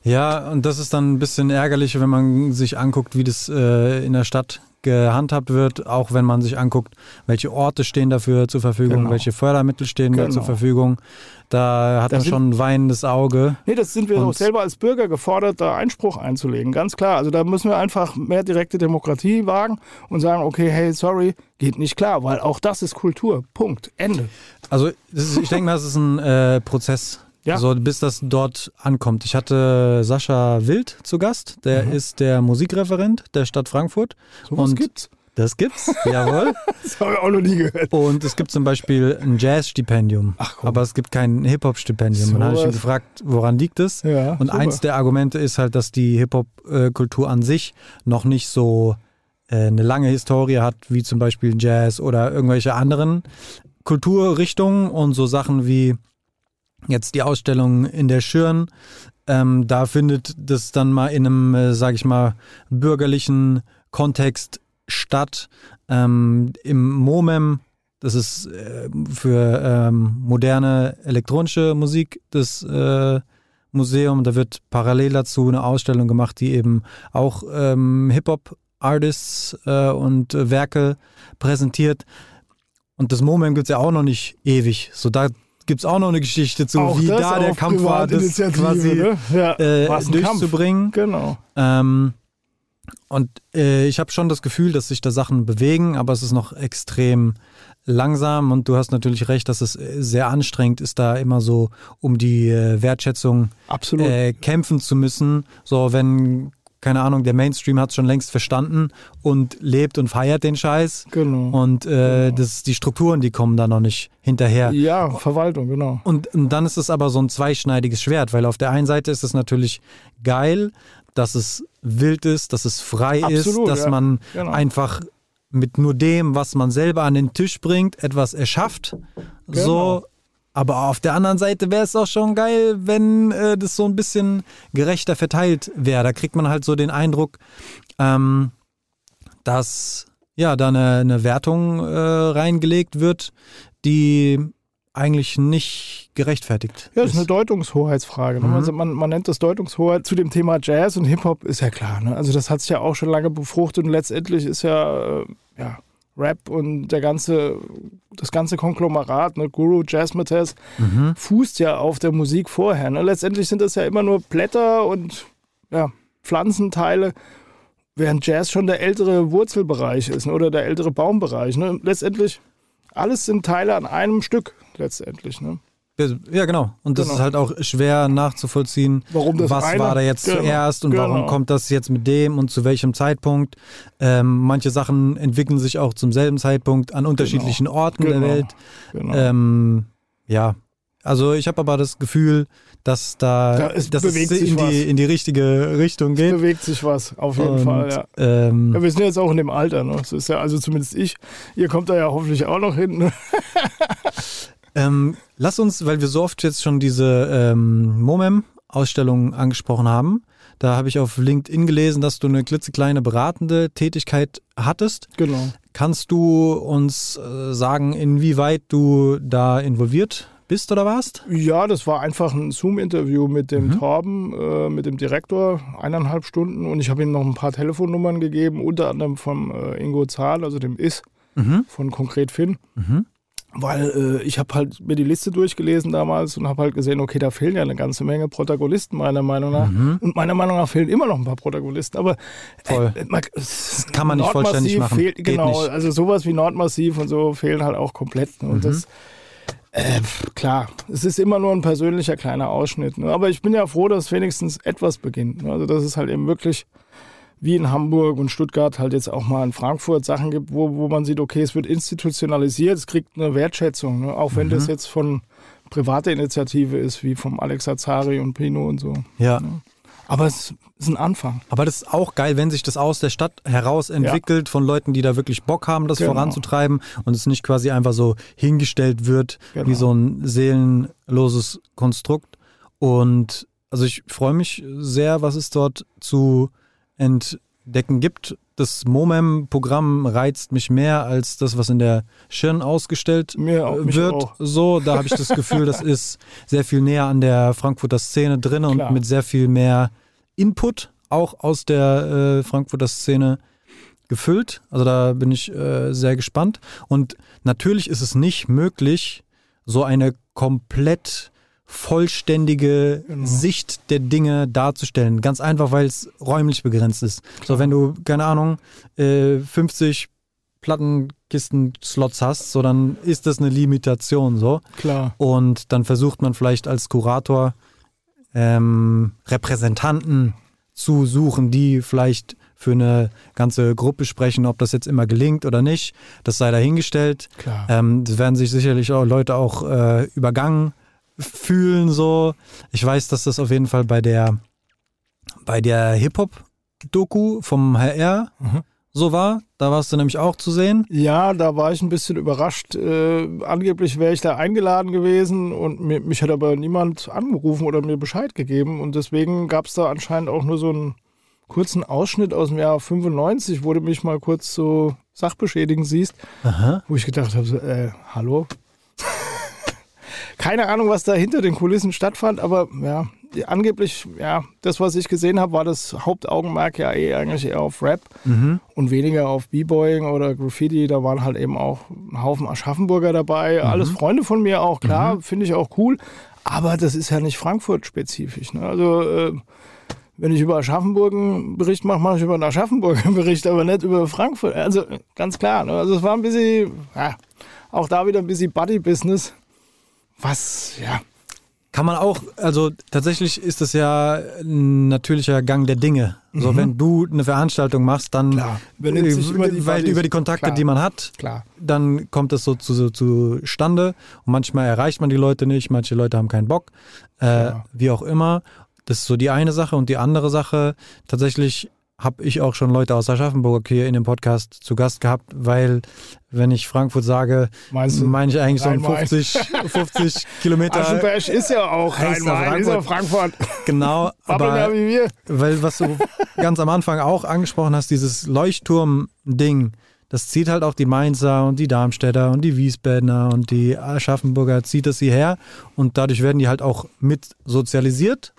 Ja, und das ist dann ein bisschen ärgerlich, wenn man sich anguckt, wie das äh, in der Stadt gehandhabt wird, auch wenn man sich anguckt, welche Orte stehen dafür zur Verfügung, Genau. welche Fördermittel stehen da Genau. zur Verfügung. Da hat Da man sind- schon ein weinendes Auge. Nee, das sind wir auch selber als Bürger gefordert, da Einspruch einzulegen. Ganz klar. Also da müssen wir einfach mehr direkte Demokratie wagen und sagen, okay, hey, sorry, geht nicht klar, weil auch das ist Kultur. Punkt. Ende. Also das ist, ich denke mal, es ist ein äh, Prozess. Ja. So, bis das dort ankommt. Ich hatte Sascha Wild zu Gast, der ist der Musikreferent der Stadt Frankfurt. Mhm. Sowas Und gibt's. Das gibt's, jawohl. Das habe ich auch noch nie gehört. Und es gibt zum Beispiel ein Jazz-Stipendium, aber es gibt kein Hip-Hop-Stipendium. Und dann habe ich ihn gefragt, woran liegt es? Ja, Und super. eins der Argumente ist halt, dass die Hip-Hop-Kultur an sich noch nicht so äh, eine lange Historie hat, wie zum Beispiel Jazz oder irgendwelche anderen Kulturrichtungen und so Sachen wie jetzt die Ausstellung in der Schirn. Ähm, da findet das dann mal in einem, äh, sag ich mal, bürgerlichen Kontext statt. Ähm, Im MOMEM das ist äh, für ähm, moderne elektronische Musik das äh, Museum. Da wird parallel dazu eine Ausstellung gemacht, die eben auch ähm, Hip-Hop-Artists äh, und Werke präsentiert. Und das Moment gibt es ja auch noch nicht ewig. So, da gibt es auch noch eine Geschichte zu, Auch wie da der Kampf war, das quasi ne? ja, äh, ein Kampf. durchzubringen. Genau. Ähm, und äh, ich habe schon das Gefühl, dass sich da Sachen bewegen, aber es ist noch extrem langsam und du hast natürlich recht, dass es äh, sehr anstrengend ist, da immer so um die äh, Wertschätzung äh, kämpfen zu müssen. So, wenn, keine Ahnung, der Mainstream hat es schon längst verstanden und lebt und feiert den Scheiß. genau. Und äh, das, die Strukturen, die kommen da noch nicht hinterher. ja, Verwaltung, genau. Und, und dann ist es aber so ein zweischneidiges Schwert, weil auf der einen Seite ist es natürlich geil, dass es wild ist, dass es frei ist, Absolut, dass ja. man Genau. einfach mit nur dem, was man selber an den Tisch bringt, etwas erschafft. Genau. So. Aber auf der anderen Seite wäre es auch schon geil, wenn äh, das so ein bisschen gerechter verteilt wäre. Da kriegt man halt so den Eindruck, ähm, dass ja da eine, eine Wertung äh, reingelegt wird, die eigentlich nicht gerechtfertigt Ja, das ist eine Deutungshoheitsfrage. Ne? Mhm. Also man, man nennt das Deutungshoheit zu dem Thema Jazz und Hip-Hop, ist ja klar. Ne? Also das hat sich ja auch schon lange befruchtet und letztendlich ist ja, äh, ja Rap und der ganze, das ganze Konglomerat, ne? Guru, Jazzmatazz, Mhm. fußt ja auf der Musik vorher. Ne? Letztendlich sind das ja immer nur Blätter und ja, Pflanzenteile, während Jazz schon der ältere Wurzelbereich ist ne? oder der ältere Baumbereich. Ne? Letztendlich, alles sind Teile an einem Stück letztendlich. Ne? Ja, genau. Und das Genau. ist halt auch schwer nachzuvollziehen. Warum was war da jetzt Genau, zuerst und warum genau. kommt das jetzt mit dem und zu welchem Zeitpunkt? Ähm, manche Sachen entwickeln sich auch zum selben Zeitpunkt an unterschiedlichen Orten der Genau. Welt. Genau. Ähm, ja, also ich habe aber das Gefühl, dass da, Da ist- dass es in die, in die richtige Richtung geht. bewegt sich was, auf jeden Und, Fall, ja. ähm, ja. Wir sind jetzt auch in dem Alter, ne? Das ist ja, also zumindest ich. Ihr kommt da ja hoffentlich auch noch hin. Ne? Ähm, lass uns, weil wir so oft jetzt schon diese ähm, MOMEM-Ausstellung angesprochen haben, da habe ich auf LinkedIn gelesen, dass du eine klitzekleine beratende Tätigkeit hattest. Genau. Kannst du uns äh, sagen, inwieweit du da involviert bist oder warst? Ja, das war einfach ein Zoom-Interview mit dem Mhm. Torben, äh, mit dem Direktor, eineinhalb Stunden. Und ich habe ihm noch ein paar Telefonnummern gegeben, unter anderem vom äh, Ingo Zahl, also dem Is Mhm. von Konkret Finn. Mhm. Weil äh, ich habe halt mir die Liste durchgelesen damals und habe halt gesehen, okay, da fehlen ja eine ganze Menge Protagonisten meiner Meinung nach. Mhm. Und meiner Meinung nach fehlen immer noch ein paar Protagonisten. Aber Voll. Äh, man, das kann man nicht vollständig machen. Fehlt, Geht genau, nicht. also sowas wie Nordmassiv und so fehlen halt auch komplett. Ne? Und Mhm. das, äh, klar, es ist immer nur ein persönlicher kleiner Ausschnitt. Ne? Aber ich bin ja froh, dass wenigstens etwas beginnt. Ne? Also dass es halt eben wirklich wie in Hamburg und Stuttgart halt jetzt auch mal in Frankfurt Sachen gibt, wo, wo man sieht, okay, es wird institutionalisiert, es kriegt eine Wertschätzung, ne? auch wenn Mhm. das jetzt von privater Initiative ist, wie vom Alex Azari und Pino und so. Ja. Aber es ist ein Anfang. Aber das ist auch geil, wenn sich das aus der Stadt heraus entwickelt von Leuten, die da wirklich Bock haben, das Genau. voranzutreiben und es nicht quasi einfach so hingestellt wird Genau. wie so ein seelenloses Konstrukt. Und also ich freue mich sehr, was es dort zu entdecken gibt. Das MOMEM-Programm reizt mich mehr als das, was in der Schirn ausgestellt mich wird. auch. So, da habe ich das Gefühl, das ist sehr viel näher an der Frankfurter Szene drin und Klar. mit sehr viel mehr Input auch aus der äh, Frankfurter Szene gefüllt. Also da bin ich äh, sehr gespannt. Und natürlich ist es nicht möglich, so eine komplett vollständige Genau. Sicht der Dinge darzustellen. Ganz einfach, weil es räumlich begrenzt ist. So, wenn du, keine Ahnung, äh, 50 Plattenkisten-Slots hast, so dann ist das eine Limitation so. Klar. Und dann versucht man vielleicht als Kurator ähm, Repräsentanten zu suchen, die vielleicht für eine ganze Gruppe sprechen, ob das jetzt immer gelingt oder nicht. Das sei dahingestellt. Klar. Ähm, das werden sich sicherlich auch Leute auch äh, übergangen fühlen so. Ich weiß, dass das auf jeden Fall bei der bei der Hip-Hop-Doku vom HR Mhm. so war. Da warst du nämlich auch zu sehen. Ja, da war ich ein bisschen überrascht. Äh, angeblich wäre ich da eingeladen gewesen und mir, mich hat aber niemand angerufen oder mir Bescheid gegeben. Und deswegen gab es da anscheinend auch nur so ein kurzen Ausschnitt aus dem Jahr 95, wo du mich mal kurz so sachbeschädigen siehst, Aha. wo ich gedacht habe, so, äh, hallo? Keine Ahnung, was da hinter den Kulissen stattfand, aber ja, angeblich, ja, das, was ich gesehen habe, war das Hauptaugenmerk ja eh eigentlich eher auf Rap Mhm. und weniger auf B-Boying oder Graffiti. Da waren halt eben auch ein Haufen Aschaffenburger dabei. Alles Freunde von mir auch, klar, finde ich auch cool. Aber das ist ja nicht Frankfurt-spezifisch. Ne? Also, äh, wenn ich über Aschaffenburg einen Bericht mache, mache ich über einen Aschaffenburg einen Bericht, aber nicht über Frankfurt. Also, ganz klar. Ne? Also, es war ein bisschen, ja, auch da wieder ein bisschen Buddy-Business. Was, ja, Kann man auch, also tatsächlich ist das ja ein natürlicher Gang der Dinge. So, wenn du eine Veranstaltung machst, dann Mhm. Immer die weil über die Kontakte, Klar. die man hat, klar. dann kommt es so zu, zustande. Und manchmal erreicht man die Leute nicht, manche Leute haben keinen Bock, äh, wie auch immer. Das ist so die eine Sache. Und die andere Sache, tatsächlich habe ich auch schon Leute aus Aschaffenburg hier in dem Podcast zu Gast gehabt, weil, wenn ich Frankfurt sage, meine ich eigentlich so ein Rhein-Main? 50, 50 Kilometer. Aschenberg ist ja auch Rhein-Main, ist ja Frankfurt. Genau, aber wie wir. weil was du ganz am Anfang auch angesprochen hast, dieses Leuchtturm-Ding, das zieht halt auch die Mainzer und die Darmstädter und die Wiesbadener und die Aschaffenburger, zieht es hierher und dadurch werden die halt auch mit sozialisiert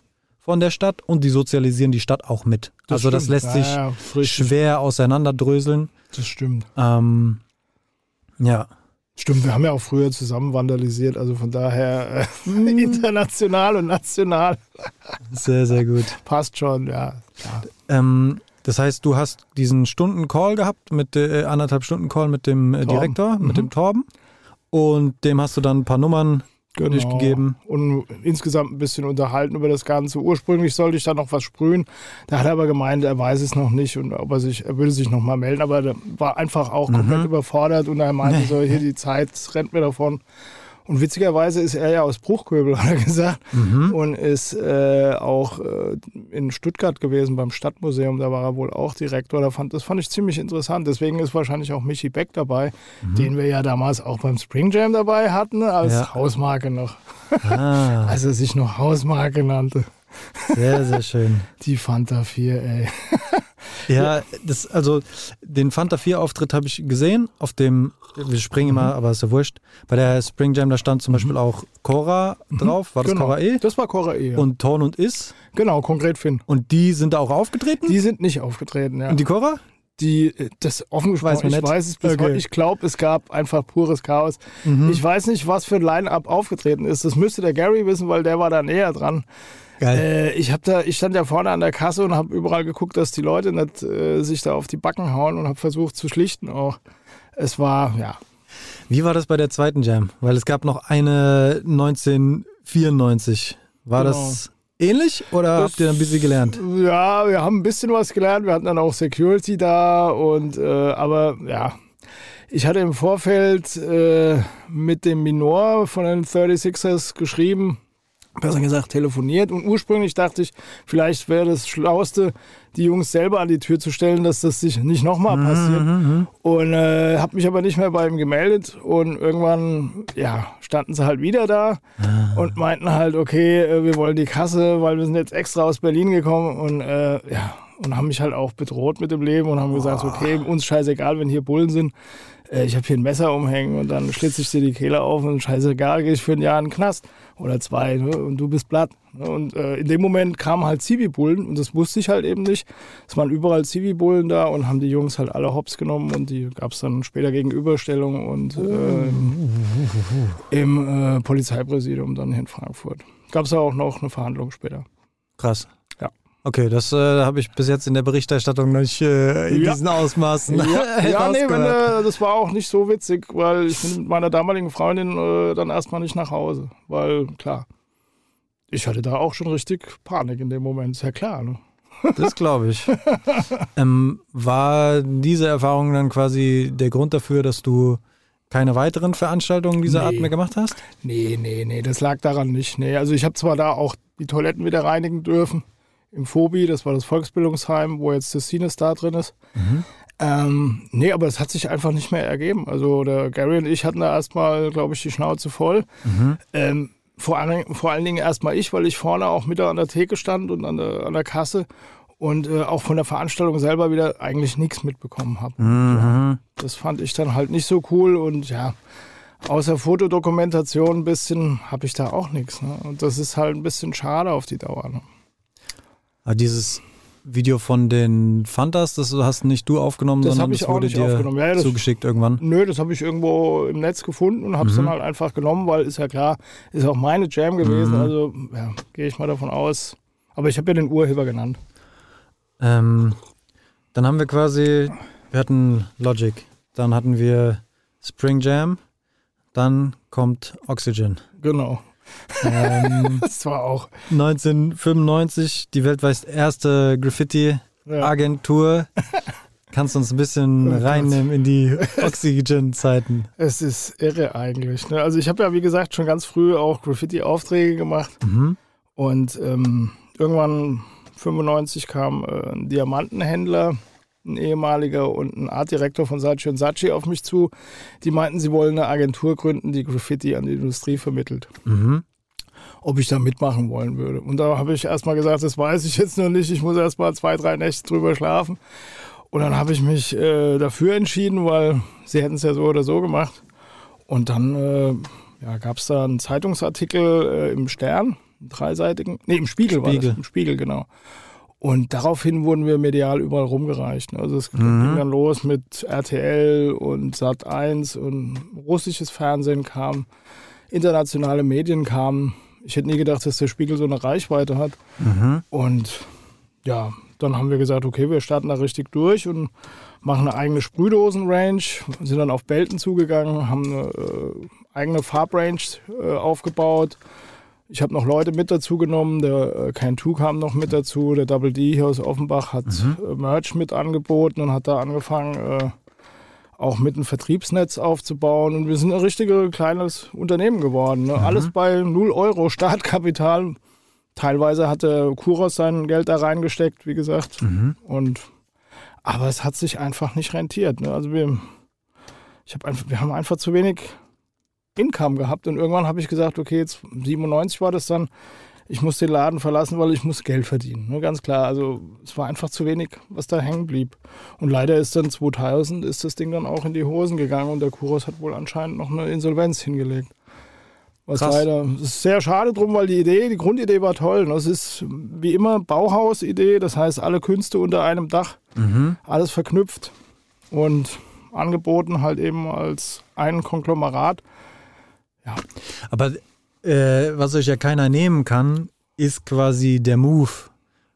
von der Stadt und die sozialisieren die Stadt auch mit. also das stimmt. lässt sich Ja, ja, schwer auseinanderdröseln. Das stimmt. Ähm, ja, Stimmt, wir haben ja auch früher zusammen vandalisiert, also von daher äh, international und national sehr, sehr gut. passt schon, ja. Ähm, das heißt, du hast diesen Stunden-Call gehabt, mit äh, anderthalb Stunden Call mit dem äh. Direktor, mit Mhm. dem Torben. Und dem hast du dann ein paar Nummern Genau. durchgegeben. Und insgesamt ein bisschen unterhalten über das Ganze. Ursprünglich sollte ich da noch was sprühen. Da hat er aber gemeint, er weiß es noch nicht und ob er sich, er würde sich noch mal melden. Aber er war einfach auch komplett überfordert und er meinte so, hier die Zeit rennt mir davon. Und witzigerweise ist er ja aus Bruchköbel, hat er gesagt, und ist äh, auch äh, in Stuttgart gewesen beim Stadtmuseum. Da war er wohl auch Direktor. Da fand, das fand ich ziemlich interessant. Deswegen ist wahrscheinlich auch Michi Beck dabei, den wir ja damals auch beim Spring Jam dabei hatten, als Ja. Hausmarke noch. Ah, Als er sich noch Hausmarke nannte. sehr, sehr schön. Die Fanta 4, ey. Ja, das, also den Fanta 4 Auftritt habe ich gesehen auf dem, wir springen Mhm. immer, aber ist ja wurscht. Bei der Spring Jam, da stand zum Beispiel auch Cora drauf, war das genau. Cora E? Das war Cora E. Ja. Und Torn und Is. genau, konkret Finn. Und die sind da auch aufgetreten? Die sind nicht aufgetreten, ja. und die Cora? die, äh, das offen gesprochen, Weiß ich nicht. weiß es bis Okay. heute. Ich glaube, es gab einfach pures Chaos. Mhm. Ich weiß nicht, was für ein Line-Up aufgetreten ist. Das müsste der Gary wissen, weil der war da näher dran. Geil. Äh, ich hab da, ich stand ja vorne an der Kasse und habe überall geguckt, dass die Leute nicht äh, sich da auf die Backen hauen und habe versucht zu schlichten auch. Es war, ja, Wie war das bei der zweiten Jam? Weil es gab noch eine 1994. War Genau. das ähnlich oder Das- habt ihr dann ein bisschen gelernt? Ja, wir haben ein bisschen was gelernt. Wir hatten dann auch Security da und äh, aber ja. Ich hatte im Vorfeld äh, mit dem Minor von den 36ers geschrieben, besser gesagt telefoniert. Und ursprünglich dachte ich, vielleicht wäre das Schlauste, die Jungs selber an die Tür zu stellen, dass das sich nicht nochmal passiert. Und äh, habe mich aber nicht mehr bei ihm gemeldet. Und irgendwann, ja, standen sie halt wieder da und meinten halt, okay, äh, wir wollen die Kasse, weil wir sind jetzt extra aus Berlin gekommen. Und äh, ja, und haben mich halt auch bedroht mit dem Leben und haben gesagt, okay, uns scheißegal, wenn hier Bullen sind. Äh, ich habe hier ein Messer umhängen und dann schlitze ich dir die Kehle auf und scheißegal, gehe ich für ein Jahr in den Knast oder zwei ne? und du bist platt. Ne? Und äh, in dem Moment kamen halt Zivi-Bullen und das wusste ich halt eben nicht. Es waren überall Zivi-Bullen da und haben die Jungs halt alle hops genommen und die gab es dann später Gegenüberstellung und äh, im äh, Polizeipräsidium dann in Frankfurt. Gab es auch noch eine Verhandlung später. Krass. Okay, das äh, habe ich bis jetzt in der Berichterstattung noch nicht äh, in Ja. diesen Ausmaßen Ja, ja nee, wenn, äh, das war auch nicht so witzig, weil ich bin mit meiner damaligen Freundin äh, dann erstmal nicht nach Hause. Weil, klar, ich hatte da auch schon richtig Panik in dem Moment, ist ja klar. Ne? Das glaube ich. ähm, war diese Erfahrung dann quasi der Grund dafür, dass du keine weiteren Veranstaltungen dieser Art Nee. mehr gemacht hast? Nee, nee, nee, das lag daran nicht. Nee, also ich habe zwar da auch die Toiletten wieder reinigen dürfen im Phobi, das war das Volksbildungsheim, wo jetzt das Cinestar drin ist. Ähm, nee, aber es hat sich einfach nicht mehr ergeben. Also der Gary und ich hatten da erstmal, glaube ich, die Schnauze voll. Ähm, vor, allen, vor allen Dingen erstmal ich, weil ich vorne auch mit an der Theke stand und an der, an der Kasse. und äh, auch von der Veranstaltung selber wieder eigentlich nichts mitbekommen habe. Mhm. Das fand ich dann halt nicht so cool und ja, außer Fotodokumentation ein bisschen habe ich da auch nichts. Ne? Und das ist halt ein bisschen schade auf die Dauer. Ne? Aber dieses Video von den Fantas, das hast nicht du aufgenommen, Das sondern das wurde dir ja, das- zugeschickt irgendwann. Nö, das habe ich irgendwo im Netz gefunden und habe es Mhm. dann halt einfach genommen, weil ist ja klar, ist auch meine Jam gewesen. Mhm. Also ja, gehe ich mal davon aus. Aber ich habe ja den Urheber genannt. Ähm, dann haben wir quasi, wir hatten Logic, dann hatten wir Spring Jam, dann kommt Oxygen. Genau. Ähm, Das war auch. 1995 die weltweit erste Graffiti-Agentur. Ja, Kannst du uns ein bisschen Oh reinnehmen in die Oxygen-Zeiten? es ist irre eigentlich. Ne? Also ich habe ja, wie gesagt, schon ganz früh auch Graffiti-Aufträge gemacht. Mhm. Und ähm, irgendwann 95 kam äh, ein Diamantenhändler, ein ehemaliger und ein Artdirektor von Saatchi Saatchi auf mich zu. Die meinten, sie wollen eine Agentur gründen, die Graffiti an die Industrie vermittelt. Mhm. Ob ich da mitmachen wollen würde. Und da habe ich erstmal gesagt, das weiß ich jetzt noch nicht. Ich muss erst mal zwei, drei Nächte drüber schlafen. Und dann habe ich mich äh, dafür entschieden, weil sie hätten es ja so oder so gemacht. Und dann äh, ja, gab es da einen Zeitungsartikel äh, im Stern, einen dreiseitigen, nee, im Spiegel, war Spiegel. das, im Spiegel, genau. Und daraufhin wurden wir medial überall rumgereicht. ne. Also es Mhm. ging dann los mit RTL und Sat 1 und russisches Fernsehen kam, internationale Medien kamen. Ich hätte nie gedacht, dass der Spiegel so eine Reichweite hat. Mhm. Und ja, dann haben wir gesagt, okay, wir starten da richtig durch und machen eine eigene Sprühdosen-Range, sind dann auf Belten zugegangen, haben eine äh, eigene Farbrange äh, aufgebaut. Ich habe noch Leute mit dazu genommen, der äh, Can 2 kam noch mit dazu, der Double D hier aus Offenbach hat äh, Merch mit angeboten und hat da angefangen, äh, auch mit einem Vertriebsnetz aufzubauen. Und wir sind ein richtiges kleines Unternehmen geworden. Ne? Alles bei 0 Euro Startkapital. Teilweise hat der Kuros sein Geld da reingesteckt, wie gesagt. Mhm. Und aber es hat sich einfach nicht rentiert. Ne? Also wir, ich hab einfach, wir haben einfach zu wenig Income gehabt und irgendwann habe ich gesagt, okay, jetzt 97 war das dann, ich muss den Laden verlassen, weil ich muss Geld verdienen. Ne? Ganz klar. Also es war einfach zu wenig, was da hängen blieb. Und leider ist dann 2000 ist das Ding dann auch in die Hosen gegangen und der Kuros hat wohl anscheinend noch eine Insolvenz hingelegt. Was Krass. leider, ist sehr schade drum, weil die Idee, die Grundidee war toll. ne? Es ist wie immer Bauhaus-Idee, das heißt alle Künste unter einem Dach, Mhm. alles verknüpft und angeboten halt eben als ein Konglomerat. Aber äh, was euch ja keiner nehmen kann, ist quasi der Move,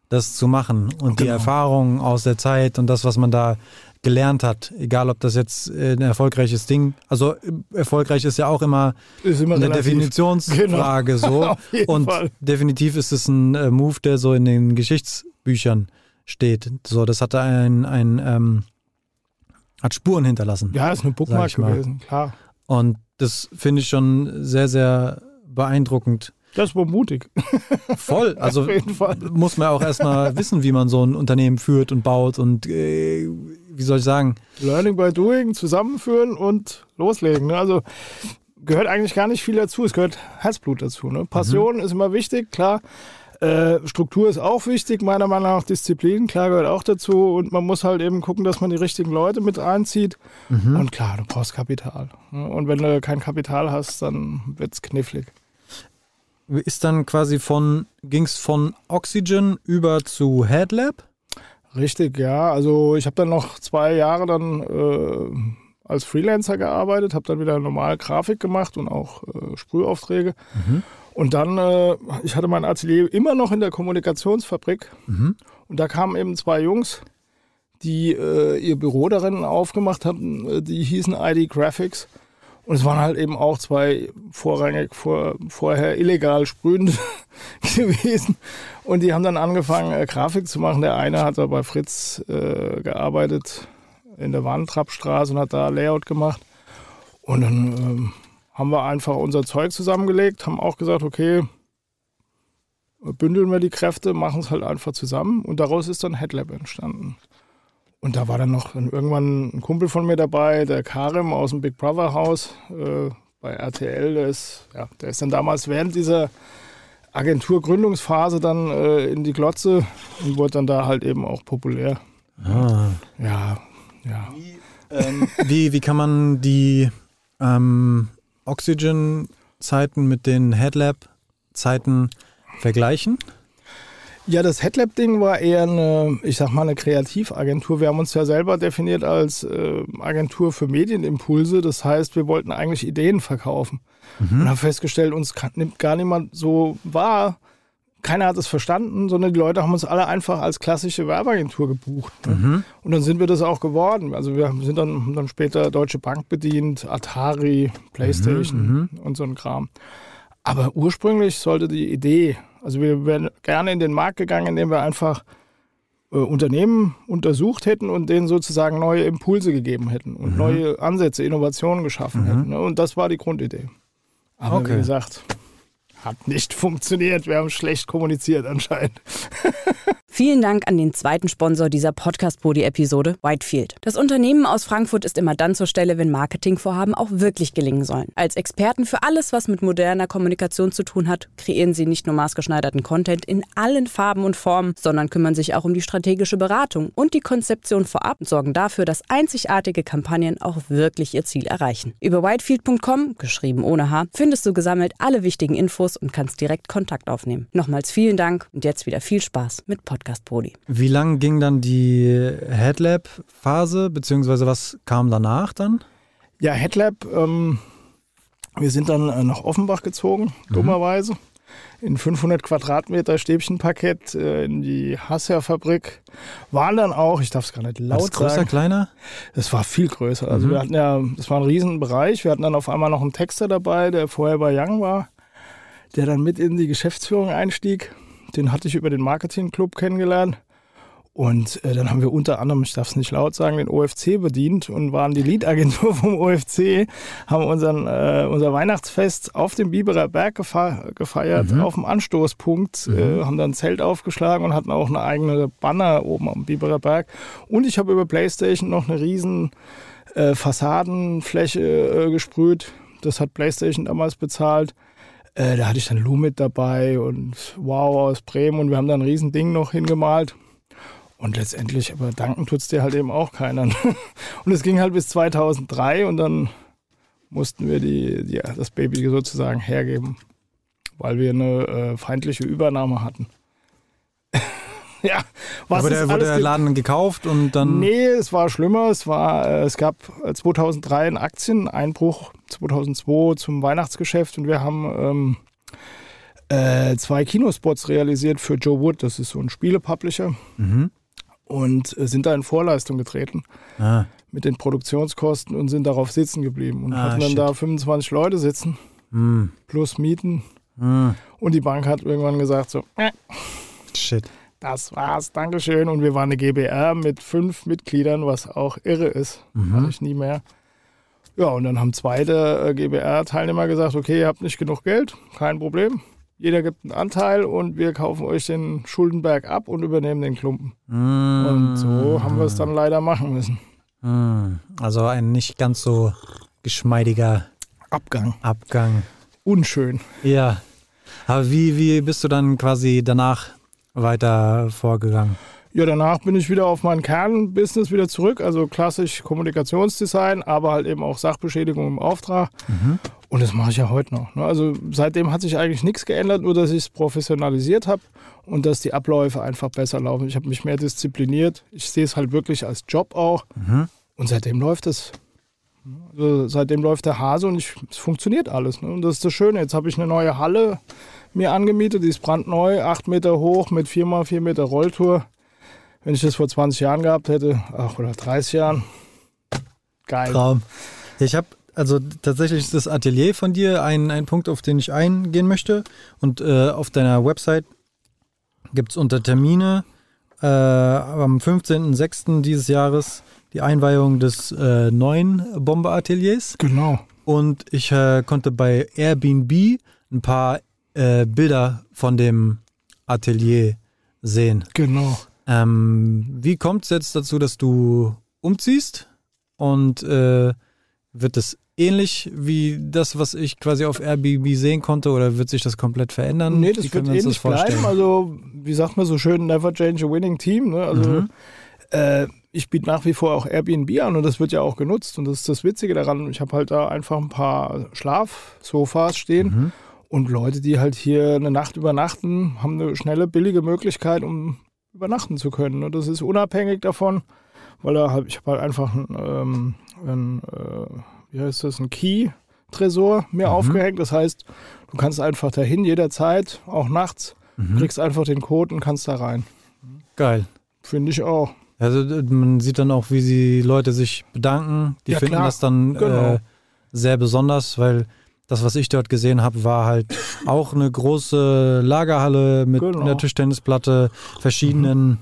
das zu machen und die Genau. Erfahrungen aus der Zeit und das, was man da gelernt hat. Egal, ob das jetzt äh, ein erfolgreiches Ding, also äh, erfolgreich ist ja auch immer immer eine relativ. Definitionsfrage so. Auf jeden Und Fall. definitiv ist es ein äh, Move, der so in den Geschichtsbüchern steht. So, das hatte ein, ein ähm, hat Spuren hinterlassen. Ja, ist eine Bookmark gewesen, klar. Und das finde ich schon sehr, sehr beeindruckend. Das war mutig. Voll. Also muss man auch erstmal wissen, wie man so ein Unternehmen führt und baut und äh, wie soll ich sagen? Learning by doing, zusammenführen und loslegen. Ne? Also gehört eigentlich gar nicht viel dazu. Es gehört Herzblut dazu. Ne? Passion ist immer wichtig, klar. Äh, Struktur ist auch wichtig, meiner Meinung nach Disziplin, klar, gehört auch dazu. Und man muss halt eben gucken, dass man die richtigen Leute mit einzieht. Und klar, du brauchst Kapital. Und wenn du kein Kapital hast, dann wird es knifflig. Ist dann quasi von, ging es von Oxygen über zu Headlab? Richtig, ja. Also ich habe dann noch zwei Jahre dann äh, als Freelancer gearbeitet, habe dann wieder normal Grafik gemacht und auch äh, Sprühaufträge. Und dann, äh, ich hatte mein Atelier immer noch in der Kommunikationsfabrik. Mhm. Und da kamen eben zwei Jungs, die äh, ihr Büro darin aufgemacht hatten, äh, die hießen ID Graphics. Und es waren halt eben auch zwei vorrangig vor, vorher illegal sprühend gewesen. Und die haben dann angefangen, äh, Grafik zu machen. Der eine hat da bei Fritz äh, gearbeitet in der Warntrappstraße und hat da Layout gemacht. Und dann ähm, haben wir einfach unser Zeug zusammengelegt, haben auch gesagt, okay, bündeln wir die Kräfte, machen es halt einfach zusammen. Und daraus ist dann Headlab entstanden. Und da war dann noch irgendwann ein Kumpel von mir dabei, der Karim aus dem Big Brother Haus äh, bei RTL. Der ist, ja, der ist dann damals während dieser Agenturgründungsphase dann äh, in die Glotze und wurde dann da halt eben auch populär. Ah. Ja, ja. Ähm, wie, wie kann man die ähm, Oxygen-Zeiten mit den Headlab-Zeiten vergleichen? Ja, das Headlab-Ding war eher eine, ich sag mal, eine Kreativagentur. Wir haben uns ja selber definiert als äh, Agentur für Medienimpulse. Das heißt, wir wollten eigentlich Ideen verkaufen. Und haben festgestellt, uns kann, nimmt gar niemand so wahr. Keiner hat es verstanden, sondern die Leute haben uns alle einfach als klassische Werbeagentur gebucht. Ne? Und dann sind wir das auch geworden. Also wir sind dann, dann später Deutsche Bank bedient, Atari, Playstation und so ein Kram. Aber ursprünglich sollte die Idee, also wir wären gerne in den Markt gegangen, indem wir einfach äh, Unternehmen untersucht hätten und denen sozusagen neue Impulse gegeben hätten und neue Ansätze, Innovationen geschaffen hätten. Ne? Und das war die Grundidee. Aber Okay. wie gesagt, hat nicht funktioniert. Wir haben schlecht kommuniziert anscheinend. Vielen Dank an den zweiten Sponsor dieser Podcast-Podi-Episode, Whitefield. Das Unternehmen aus Frankfurt ist immer dann zur Stelle, wenn Marketingvorhaben auch wirklich gelingen sollen. Als Experten für alles, was mit moderner Kommunikation zu tun hat, kreieren sie nicht nur maßgeschneiderten Content in allen Farben und Formen, sondern kümmern sich auch um die strategische Beratung und die Konzeption vorab und sorgen dafür, dass einzigartige Kampagnen auch wirklich ihr Ziel erreichen. Über whitefield.com, geschrieben ohne H, findest du gesammelt alle wichtigen Infos und kannst direkt Kontakt aufnehmen. Nochmals vielen Dank und jetzt wieder viel Spaß mit Podcast Podi. Wie lang ging dann die Headlab-Phase, beziehungsweise was kam danach dann? Ja, Headlab, ähm, wir sind dann äh, nach Offenbach gezogen, dummerweise. In 500 Quadratmeter Stäbchenparkett äh, in die Hasser-Fabrik. Waren dann auch, ich darf es gar nicht War laut das größer, sagen. kleiner? Es war viel größer. Also wir hatten ja, das war ein Riesenbereich. Wir hatten dann auf einmal noch einen Texter dabei, der vorher bei Young war, der dann mit in die Geschäftsführung einstieg. Den hatte ich über den Marketingclub kennengelernt. Und äh, dann haben wir unter anderem, ich darf es nicht laut sagen, den OFC bedient und waren die Lead-Agentur vom OFC, haben unseren, äh, unser Weihnachtsfest auf dem Biberer Berg gefe gefeiert, auf dem Anstoßpunkt, äh, haben dann ein Zelt aufgeschlagen und hatten auch eine eigene Banner oben am Biberer Berg. Und ich habe über Playstation noch eine riesen äh, Fassadenfläche äh, gesprüht. Das hat PlayStation damals bezahlt. Äh, da hatte ich dann Lou mit dabei und Wow aus Bremen und wir haben da ein riesen Ding noch hingemalt. Und letztendlich, aber danken tut's dir halt eben auch keiner. und es ging halt bis 2003 und dann mussten wir die, die, das Baby sozusagen hergeben, weil wir eine äh, feindliche Übernahme hatten. ja, was Aber der wurde der Laden gekauft und dann. Nee, es war schlimmer. Es, war, äh, es gab äh, 2003 einen Aktieneinbruch, 2002 zum Weihnachtsgeschäft und wir haben ähm, äh, zwei Kinospots realisiert für Joe Wood. Das ist so ein Spielepublisher. Mhm. Und äh, sind da in Vorleistung getreten Ah, mit den Produktionskosten und sind darauf sitzen geblieben. Und Ah, hatten dann shit. da 25 Leute sitzen, hm, plus Mieten. hm, Und die Bank hat irgendwann gesagt so, äh, shit. Das war's, Dankeschön. Und wir waren eine GBR mit fünf Mitgliedern, was auch irre ist. Mhm. Hatte ich nie mehr. Ja, und dann haben zwei der äh, GBR-Teilnehmer gesagt, okay, ihr habt nicht genug Geld, kein Problem. Jeder gibt einen Anteil und wir kaufen euch den Schuldenberg ab und übernehmen den Klumpen. Hm, Und so haben wir es dann leider machen müssen. hm. Also ein nicht ganz so geschmeidiger Abgang. Abgang. Unschön. Ja. Aber wie, wie bist du dann quasi danach weiter vorgegangen? Ja, danach bin ich wieder auf mein Kernbusiness wieder zurück, also klassisch Kommunikationsdesign, aber halt eben auch Sachbeschädigung im Auftrag. Und das mache ich ja heute noch. ne? Also seitdem hat sich eigentlich nichts geändert, nur dass ich es professionalisiert habe und dass die Abläufe einfach besser laufen. Ich habe mich mehr diszipliniert. Ich sehe es halt wirklich als Job auch. Und seitdem läuft es. Also seitdem läuft der Hase und ich, es funktioniert alles. Ne? Und das ist das Schöne. Jetzt habe ich eine neue Halle mir angemietet, die ist brandneu, acht Meter hoch mit 4x4 Meter Rolltour. Wenn ich das vor 20 Jahren gehabt hätte, ach, oder 30 Jahren, geil. Traum. Ich habe also tatsächlich ist das Atelier von dir ein, ein Punkt, auf den ich eingehen möchte. Und äh, auf deiner Website gibt es unter Termine äh, am 15.06. dieses Jahres die Einweihung des äh, neuen Bomberateliers. Genau. Und ich äh, konnte bei Airbnb ein paar äh, Bilder von dem Atelier sehen. Genau. Ähm, wie kommt es jetzt dazu, dass du umziehst? Und äh, wird es ähnlich wie das, was ich quasi auf Airbnb sehen konnte oder wird sich das komplett verändern? Nee, das wird wir ähnlich bleiben. Also, wie sagt man so schön, never change a winning team. Ne? Also, Mhm. äh, ich biete nach wie vor auch Airbnb an und das wird ja auch genutzt. Und das ist das Witzige daran. Ich habe halt da einfach ein paar Schlafsofas stehen. Mhm. Und Leute, die halt hier eine Nacht übernachten, haben eine schnelle, billige Möglichkeit, um übernachten zu können. Und das ist unabhängig davon, weil da halt, ich habe halt einfach ein, ähm, ein äh, wie heißt das, ein Key-Tresor mir Mhm. aufgehängt. Das heißt, du kannst einfach dahin jederzeit, auch nachts, Mhm. kriegst einfach den Code und kannst da rein. Geil. Finde ich auch. Also äh, man sieht dann auch, wie die Leute sich bedanken. Die Ja, finden klar. das dann Genau. äh, sehr besonders, weil das, was ich dort gesehen habe, war halt auch eine große Lagerhalle mit Genau. einer Tischtennisplatte, verschiedenen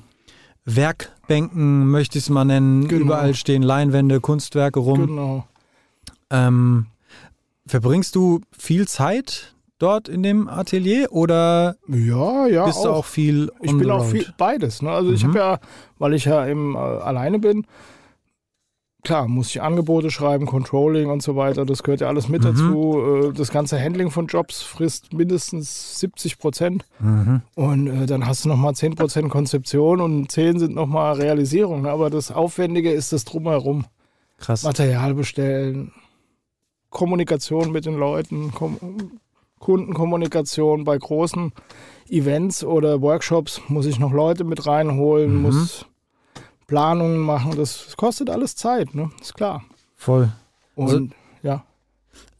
Werkbänken, möchte ich es mal nennen. Genau. Überall stehen Leinwände, Kunstwerke rum. Genau. Ähm, verbringst du viel Zeit dort in dem Atelier oder Ja, ja. bist du auch viel Ich bin auch viel beides. Ne? Also ich Mhm. habe ja, weil ich ja eben äh, alleine bin, klar, muss ich Angebote schreiben, Controlling und so weiter. Das gehört ja alles mit Mhm. dazu. Äh, das ganze Handling von Jobs frisst mindestens 70 Prozent. Mhm. Und äh, dann hast du nochmal 10 Prozent Konzeption und 10 sind nochmal Realisierung. Ne? Aber das Aufwendige ist das Drumherum. Krass. Material bestellen, Kommunikation mit den Leuten, Kundenkommunikation bei großen Events oder Workshops muss ich noch Leute mit reinholen, Mhm. muss Planungen machen. Das, kostet alles Zeit, ne? Ist klar. Voll. Und Also- ja,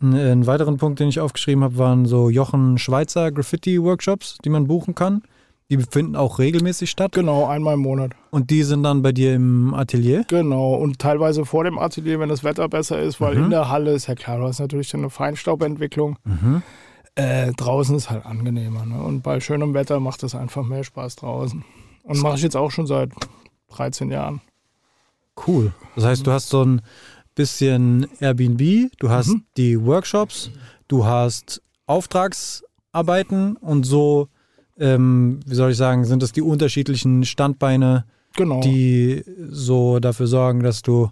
Ein, einen weiteren Punkt, den ich aufgeschrieben habe, waren so Jochen Schweizer Graffiti-Workshops, die man buchen kann. Die finden auch regelmäßig statt. genau, einmal im Monat. Und die sind dann bei dir im Atelier. Genau. Und teilweise vor dem Atelier, wenn das Wetter besser ist, weil Mhm. in der Halle ist ja klar, du hast natürlich dann eine Feinstaubentwicklung. Mhm. Äh, draußen ist halt angenehmer. Ne? Und bei schönem Wetter macht es einfach mehr Spaß draußen. Und mache ich jetzt auch schon seit 13 Jahren. Cool. Das heißt, du hast so ein bisschen Airbnb, du hast Mhm. die Workshops, du hast Auftragsarbeiten und so, ähm, wie soll ich sagen, sind das die unterschiedlichen Standbeine, Genau. die so dafür sorgen, dass du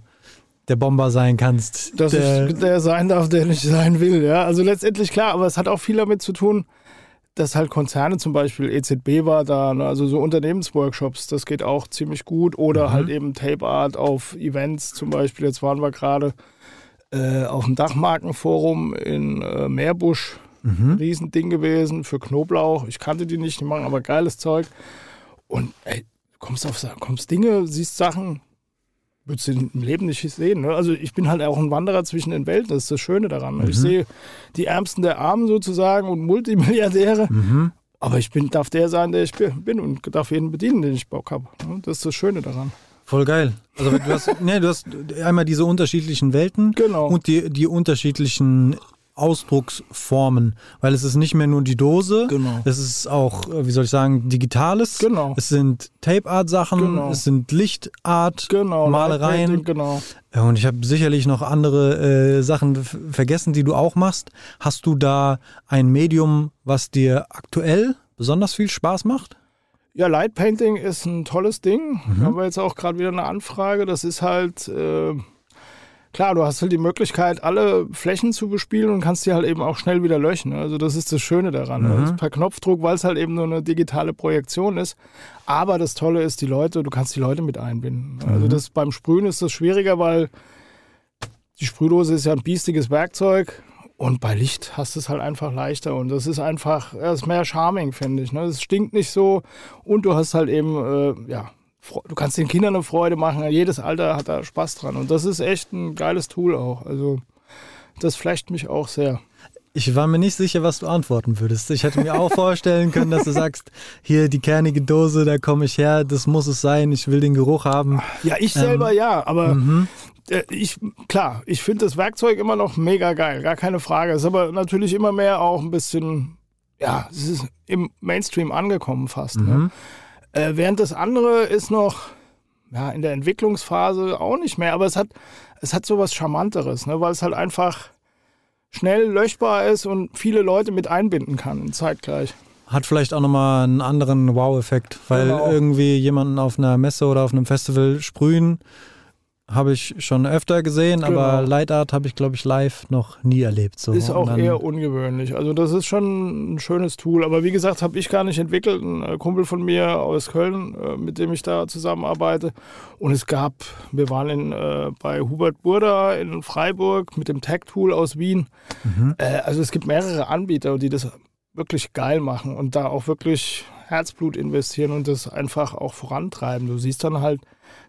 der Bomber sein kannst. dass der, ich der sein darf, der nicht sein will. Ja? Also letztendlich klar, aber es hat auch viel damit zu tun, dass halt Konzerne zum Beispiel, EZB war da, ne? also so Unternehmensworkshops, das geht auch ziemlich gut. Oder Mhm. halt eben Tape Art auf Events zum Beispiel. Jetzt waren wir gerade äh, auf dem Dachmarkenforum in äh, Meerbusch. Mhm. Riesending gewesen für Knoblauch. Ich kannte die nicht, die machen aber geiles Zeug. Und ey, kommst auf kommst Dinge, siehst Sachen, würdest du im Leben nicht sehen. Ne? Also ich bin halt auch ein Wanderer zwischen den Welten, das ist das Schöne daran. ne? Ich Mhm. sehe die Ärmsten der Armen sozusagen und Multimilliardäre, Mhm. aber ich bin, darf der sein, der ich bin und darf jeden bedienen, den ich Bock habe. Ne? Das ist das Schöne daran. Voll geil. Also du hast, nee, du hast einmal diese unterschiedlichen Welten Genau. und die, die unterschiedlichen Ausdrucksformen, weil es ist nicht mehr nur die Dose, Genau. es ist auch, äh, wie soll ich sagen, Digitales. Genau. Es sind Tape-Art-Sachen, Genau. es sind Lichtart, Genau, Malereien. Genau. Und ich habe sicherlich noch andere äh, Sachen vergessen, die du auch machst. Hast du da ein Medium, was dir aktuell besonders viel Spaß macht? Ja, Light Painting ist ein tolles Ding. Mhm. Da haben wir jetzt auch gerade wieder eine Anfrage. Das ist halt, äh, klar, du hast halt die Möglichkeit, alle Flächen zu bespielen und kannst die halt eben auch schnell wieder löschen. Also das ist das Schöne daran. Mhm. Ist per Knopfdruck, weil es halt eben nur eine digitale Projektion ist. Aber das Tolle ist, die Leute, du kannst die Leute mit einbinden. Also Mhm. das beim Sprühen ist das schwieriger, weil die Sprühdose ist ja ein biestiges Werkzeug. Und bei Licht hast du es halt einfach leichter. Und das ist einfach, das ist mehr Charming, finde ich. Ne? Es stinkt nicht so. Und du hast halt eben, äh, ja, du kannst den Kindern eine Freude machen. Jedes Alter hat da Spaß dran. Und das ist echt ein geiles Tool auch. Also, das flecht mich auch sehr. Ich war mir nicht sicher, was du antworten würdest. Ich hätte mir auch vorstellen können, dass du sagst, hier die kernige Dose, da komme ich her, das muss es sein, ich will den Geruch haben. Ja, ich Ähm, selber ja, aber Mhm. äh, ich, klar, ich finde das Werkzeug immer noch mega geil, gar keine Frage. Ist aber natürlich immer mehr auch ein bisschen, ja, es ist im Mainstream angekommen fast. Ne? Äh, während das andere ist noch ja, in der Entwicklungsphase auch nicht mehr, aber es hat, es hat so was Charmanteres, ne? weil es halt einfach schnell löschbar ist und viele Leute mit einbinden kann zeitgleich. Hat vielleicht auch nochmal einen anderen Wow-Effekt, weil Genau. irgendwie jemanden auf einer Messe oder auf einem Festival sprühen habe ich schon öfter gesehen, aber Genau. Light Art habe ich, glaube ich, live noch nie erlebt. So. Ist auch eher ungewöhnlich. Also das ist schon ein schönes Tool. Aber wie gesagt, habe ich gar nicht entwickelt. Ein äh, Kumpel von mir aus Köln, äh, mit dem ich da zusammenarbeite. Und es gab, wir waren in, äh, bei Hubert Burda in Freiburg mit dem Tag-Tool aus Wien. Mhm. Äh, also es gibt mehrere Anbieter, die das wirklich geil machen und da auch wirklich Herzblut investieren und das einfach auch vorantreiben. Du siehst dann halt,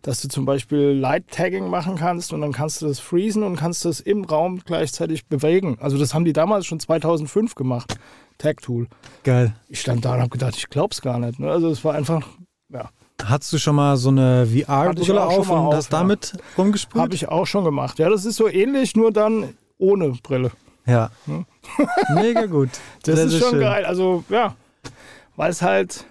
dass du zum Beispiel Light-Tagging machen kannst und dann kannst du das freezen und kannst das im Raum gleichzeitig bewegen. Also das haben die damals schon 2005 gemacht, Tag-Tool. Geil. Ich stand da und habe gedacht, ich glaub's gar nicht. Ne? Also es war einfach, ja, Hattest du schon mal so eine VR-Brille auf und auf, hast ja. damit rumgespielt? habe ich auch schon gemacht. Ja, das ist so ähnlich, nur dann ohne Brille. Ja. Hm? Mega gut. Das Sehr, ist sehr schon schön. geil. Also, ja, weil es halt.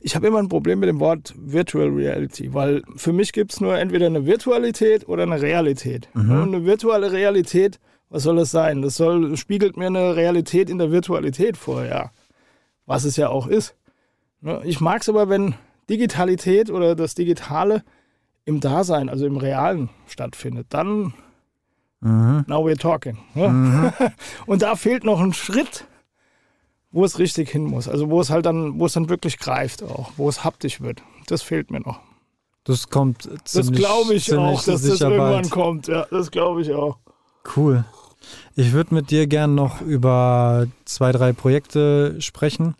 Ich habe immer ein Problem mit dem Wort Virtual Reality, weil für mich gibt es nur entweder eine Virtualität oder eine Realität. Mhm. Und eine virtuelle Realität, was soll das sein? Das soll, spiegelt mir eine Realität in der Virtualität vor, ja. Was es ja auch ist. Ne? Ich mag es aber, wenn Digitalität oder das Digitale im Dasein, also im Realen stattfindet. Dann Mhm. Now we're talking. Ne? Und da fehlt noch ein Schritt, wo es richtig hin muss. Also wo es halt dann, wo es dann wirklich greift auch, wo es haptisch wird. Das fehlt mir noch. Das kommt Das ziemlich glaube ich auch, dass das irgendwann bald. kommt. Ja, das glaube ich auch. Cool. Ich würde mit dir gern noch über zwei, drei Projekte sprechen,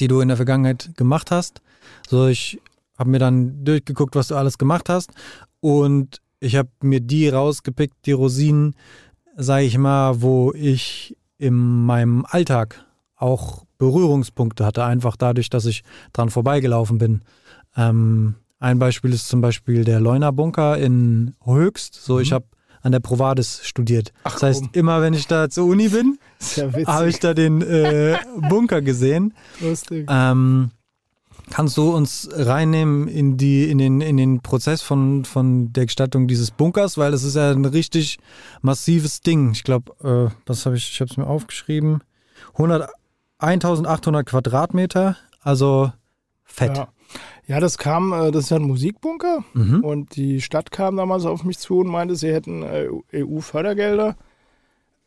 die du in der Vergangenheit gemacht hast. So, ich habe mir dann durchgeguckt, was du alles gemacht hast und ich habe mir die rausgepickt, die Rosinen, sage ich mal, wo ich in meinem Alltag auch Berührungspunkte hatte, einfach dadurch, dass ich dran vorbeigelaufen bin. Ähm, ein Beispiel ist zum Beispiel der Leuna Bunker in Höchst. So, ich habe an der Provadis studiert. Ach, das heißt, komm. immer wenn ich da zur Uni bin, ja habe ich da den äh, Bunker gesehen. Lustig. Ähm, kannst du uns reinnehmen in die in den in den Prozess von von der Gestaltung dieses Bunkers, weil das ist ja ein richtig massives Ding. Ich glaube, äh, was habe ich? Ich habe es mir aufgeschrieben. 100, 1800 Quadratmeter, also fett. Ja. ja, das kam, äh, das ist ja ein Musikbunker. Mhm. Und die Stadt kam damals auf mich zu und meinte, sie hätten äh, EU-Fördergelder.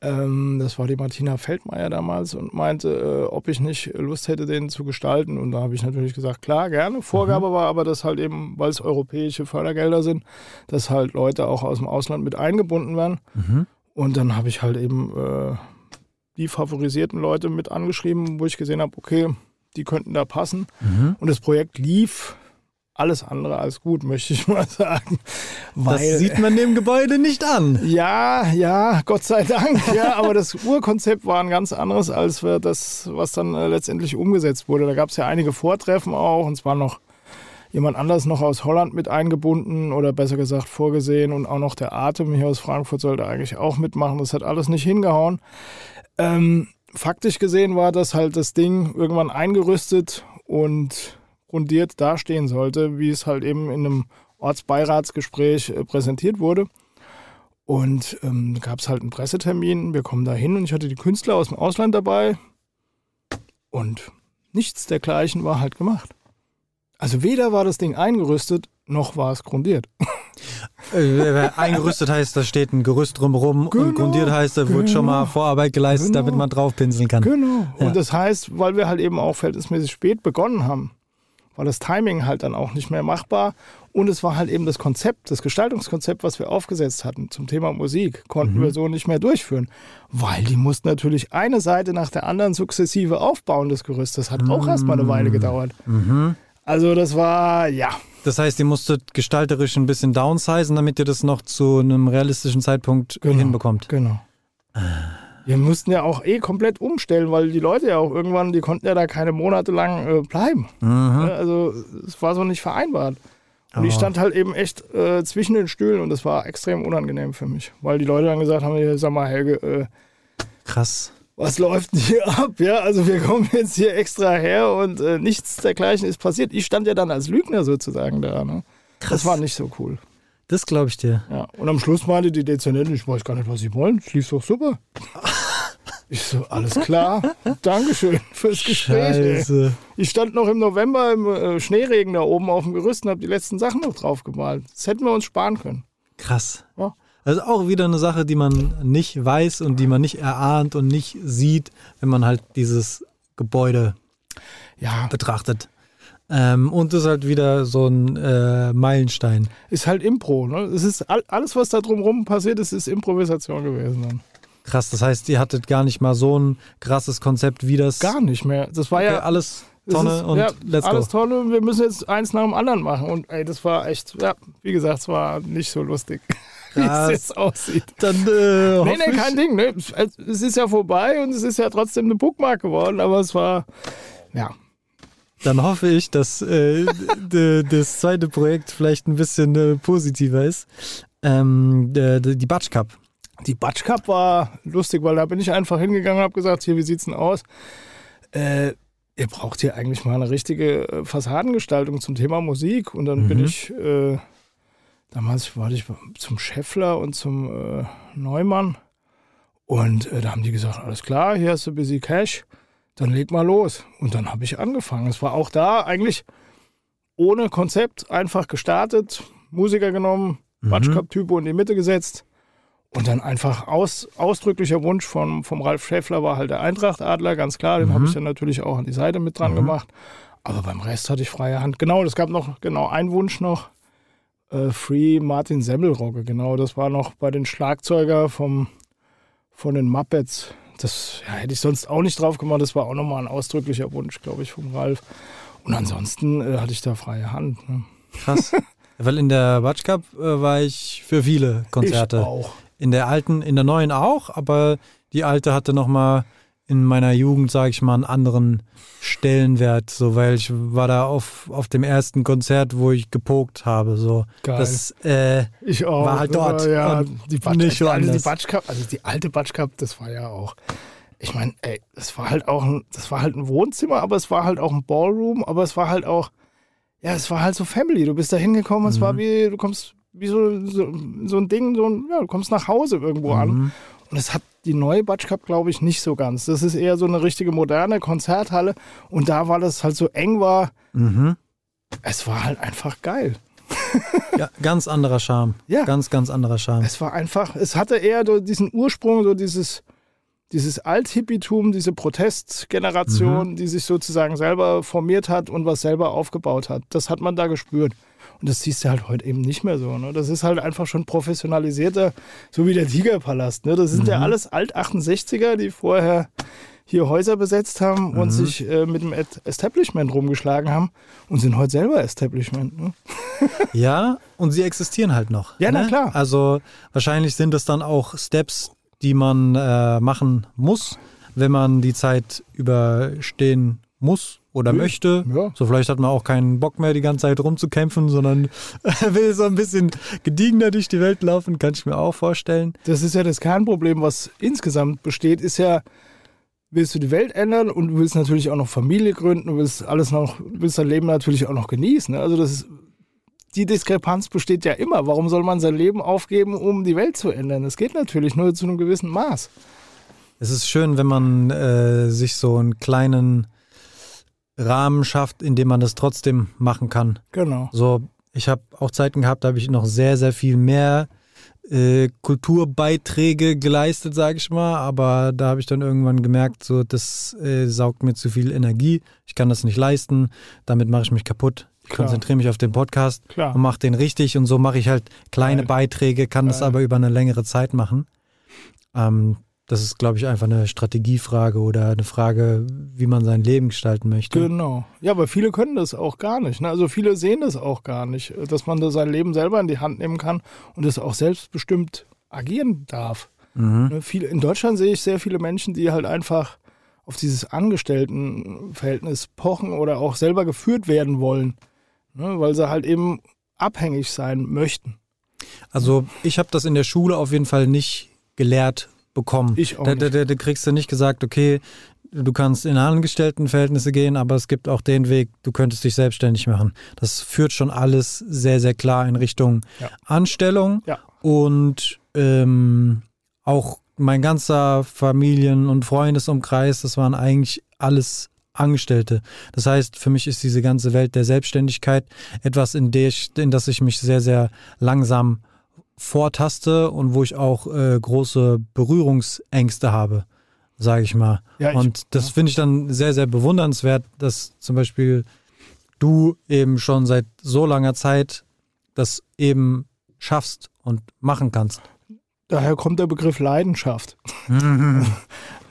Ähm, das war die Martina Feldmeier damals und meinte, äh, ob ich nicht Lust hätte, den zu gestalten. Und da habe ich natürlich gesagt, klar, gerne. Vorgabe war aber, dass halt eben, weil es europäische Fördergelder sind, dass halt Leute auch aus dem Ausland mit eingebunden werden. Mhm. Und dann habe ich halt eben die favorisierten Leute mit angeschrieben, wo ich gesehen habe, okay, die könnten da passen. Mhm. Und das Projekt lief alles andere als gut, möchte ich mal sagen. Das Weil, sieht man dem Gebäude nicht an. ja, ja, Gott sei Dank. Ja, aber das Urkonzept war ein ganz anderes als das, was dann äh, letztendlich umgesetzt wurde. Da gab es ja einige Vortreffen auch und es war noch jemand anders noch aus Holland mit eingebunden oder besser gesagt vorgesehen und auch noch der Atem hier aus Frankfurt sollte eigentlich auch mitmachen. Das hat alles nicht hingehauen. Ähm, faktisch gesehen war das halt das Ding irgendwann eingerüstet und grundiert dastehen sollte, wie es halt eben in einem Ortsbeiratsgespräch äh, präsentiert wurde. Und ähm, gab es halt einen Pressetermin, wir kommen da hin und ich hatte die Künstler aus dem Ausland dabei und nichts dergleichen war halt gemacht. Also weder war das Ding eingerüstet, noch war es grundiert. Äh, eingerüstet heißt, da steht ein Gerüst drumherum Genau, und grundiert heißt, da wird schon mal genau, Vorarbeit geleistet, genau. damit man draufpinseln kann. Genau. Ja. Und das heißt, weil wir halt eben auch verhältnismäßig spät begonnen haben, war das Timing halt dann auch nicht mehr machbar. Und es war halt eben das Konzept, das Gestaltungskonzept, was wir aufgesetzt hatten zum Thema Musik, konnten wir so nicht mehr durchführen. Weil die mussten natürlich eine Seite nach der anderen sukzessive aufbauen, das Gerüst. Das hat auch erstmal eine Weile gedauert. Mhm. Also das war, ja, Das heißt, ihr musstet gestalterisch ein bisschen downsizen, damit ihr das noch zu einem realistischen Zeitpunkt Genau. hinbekommt. Genau. Wir mussten ja auch eh komplett umstellen, weil die Leute ja auch irgendwann, die konnten ja da keine Monate lang äh, bleiben. Mhm. Also es war so nicht vereinbart. Und ich Oh. stand halt eben echt äh, zwischen den Stühlen und das war extrem unangenehm für mich, weil die Leute dann gesagt haben, "Hier, sag mal Helge, äh, Krass. Was läuft denn hier ab? Ja, also wir kommen jetzt hier extra her und äh, nichts dergleichen ist passiert. Ich stand ja dann als Lügner sozusagen da. Ne? Das war nicht so cool. Das glaube ich dir. Ja. Und am Schluss meinte die Dezernentin, ich weiß gar nicht, was sie wollen. Es lief doch super. Ich so, alles klar. Dankeschön fürs Gespräch. ey. Scheiße. Ich stand noch im November im äh, Schneeregen da oben auf dem Gerüst und habe die letzten Sachen noch drauf gemalt. Das hätten wir uns sparen können. Krass. Ja. Also auch wieder eine Sache, die man nicht weiß und die man nicht erahnt und nicht sieht, wenn man halt dieses Gebäude Ja, betrachtet. Ähm, und das ist halt wieder so ein äh, Meilenstein. ist halt Impro. Ne? Es ist all, alles, was da drumherum passiert ist, ist Improvisation gewesen. Dann. Krass, das heißt, ihr hattet gar nicht mal so ein krasses Konzept wie das. Gar nicht mehr. Das war okay, ja alles es Tonne ist, und ja, let's alles go. toll und wir müssen jetzt eins nach dem anderen machen. Und ey, das war echt, ja, wie gesagt, es war nicht so lustig, wie es jetzt aussieht. Dann äh, Nee, nee, kein Ding. Ne? Es es ist ja vorbei und es ist ja trotzdem eine Bookmark geworden, aber es war, ja, Dann hoffe ich, dass äh, das zweite Projekt vielleicht ein bisschen äh, positiver ist. Ähm, die Batsch Cup. Die Batsch Cup war lustig, weil da bin ich einfach hingegangen und habe gesagt, hier, wie sieht's denn aus? Äh, ihr braucht hier eigentlich mal eine richtige äh, Fassadengestaltung zum Thema Musik. Und dann bin Mhm. ich, äh, damals war ich zum Scheffler und zum äh, Neumann. Und äh, da haben die gesagt, alles klar, hier hast du ein bisschen Cash, dann leg mal los. Und dann habe ich angefangen. Es war auch da eigentlich ohne Konzept, einfach gestartet, Musiker genommen, Mhm. Batsch Cup Typo in die Mitte gesetzt. Und dann einfach aus, ausdrücklicher Wunsch von, vom Ralf Schäffler war halt der Eintracht-Adler, ganz klar. Den Mhm. habe ich dann natürlich auch an die Seite mit dran Mhm. gemacht. Aber beim Rest hatte ich freie Hand. Genau, es gab noch genau einen Wunsch noch. Äh, Free Martin Semmelrogge, genau. Das war noch bei den Schlagzeuger vom, von den Muppets. Das ja, hätte ich sonst auch nicht drauf gemacht. Das war auch nochmal ein ausdrücklicher Wunsch, glaube ich, vom Ralf. Und ansonsten äh, hatte ich da freie Hand. Ne? Krass. Weil in der Batsch Cup äh, war ich für viele Konzerte. Ich auch. In der alten, in der neuen auch, aber die alte hatte nochmal in meiner Jugend, sage ich mal, einen anderen Stellenwert, so weil ich war da auf, auf dem ersten Konzert, wo ich gepokt habe. So. Geil. Das, äh, Ich auch. War halt dort ja, die Batsch, nicht also die. Batsch Cup, also die alte Batsch Cup, das war ja auch. Ich meine, ey, das war halt auch ein, das war halt ein Wohnzimmer, aber es war halt auch ein Ballroom, aber es war halt auch, ja, es war halt so Family. Du bist da hingekommen, es Mhm. war wie, du kommst wie so, so, so ein Ding, so ein, ja, du kommst nach Hause irgendwo an. mhm. Und das hat die neue Batsch Cup, glaube ich, nicht so ganz. Das ist eher so eine richtige moderne Konzerthalle. Und da war das halt so eng war, Mhm. es war halt einfach geil. Ja, ganz anderer Charme. Ja. Ganz, ganz anderer Charme. Es war einfach, es hatte eher so diesen Ursprung, so dieses, dieses Althippitum, diese Protestgeneration, die sich sozusagen selber formiert hat und was selber aufgebaut hat. Das hat man da gespürt. Und das siehst du halt heute eben nicht mehr so. Ne? Das ist halt einfach schon professionalisierter, so wie der Tigerpalast. Ne? Das sind ja alles Alt-68er, die vorher hier Häuser besetzt haben und sich äh, mit dem Establishment rumgeschlagen haben und sind heute selber Establishment. Ne? Ja, und sie existieren halt noch. Ja, na ne? klar. Also wahrscheinlich sind es dann auch Steps, die man äh, machen muss, wenn man die Zeit überstehen muss oder Ja, möchte. ja. So vielleicht hat man auch keinen Bock mehr, die ganze Zeit rumzukämpfen, sondern will so ein bisschen gediegener durch die Welt laufen, kann ich mir auch vorstellen. Das ist ja das Kernproblem, was insgesamt besteht, ist ja, willst du die Welt ändern und du willst natürlich auch noch Familie gründen, du willst alles noch, willst dein Leben natürlich auch noch genießen. ne? Also das ist, die Diskrepanz besteht ja immer. Warum soll man sein Leben aufgeben, um die Welt zu ändern? Das geht natürlich nur zu einem gewissen Maß. Es ist schön, wenn man äh, sich so einen kleinen Rahmen schafft, in dem man das trotzdem machen kann. Genau. So, ich habe auch Zeiten gehabt, da habe ich noch sehr, sehr viel mehr äh, Kulturbeiträge geleistet, sage ich mal. Aber da habe ich dann irgendwann gemerkt, so, das äh, saugt mir zu viel Energie. Ich kann das nicht leisten. Damit mache ich mich kaputt. Ich Klar. konzentriere mich auf den Podcast Klar. und mache den richtig. Und so mache ich halt kleine Geil. Beiträge, kann das Geil. aber über eine längere Zeit machen. Ähm, das ist, glaube ich, einfach eine Strategiefrage oder eine Frage, wie man sein Leben gestalten möchte. Genau. Ja, aber viele können das auch gar nicht. Ne? Also viele sehen das auch gar nicht, dass man da sein Leben selber in die Hand nehmen kann und es auch selbstbestimmt agieren darf. Mhm. Ne, in Deutschland sehe ich sehr viele Menschen, die halt einfach auf dieses Angestelltenverhältnis pochen oder auch selber geführt werden wollen, ne, weil sie halt eben abhängig sein möchten. Also ich habe das in der Schule auf jeden Fall nicht gelehrt bekommen. Ich auch da, da, da kriegst du nicht gesagt, okay, du kannst in Angestelltenverhältnisse gehen, aber es gibt auch den Weg, du könntest dich selbstständig machen. Das führt schon alles sehr, sehr klar in Richtung Ja. Anstellung Ja. und ähm, auch mein ganzer Familien- und Freundesumkreis, das waren eigentlich alles Angestellte. Das heißt, für mich ist diese ganze Welt der Selbstständigkeit etwas, in, der ich, in das ich mich sehr, sehr langsam vortaste und wo ich auch äh, große Berührungsängste habe, sage ich mal. Ja, ich- und das ja. finde ich dann sehr, sehr bewundernswert, dass zum Beispiel du eben schon seit so langer Zeit das eben schaffst und machen kannst. Daher kommt der Begriff Leidenschaft.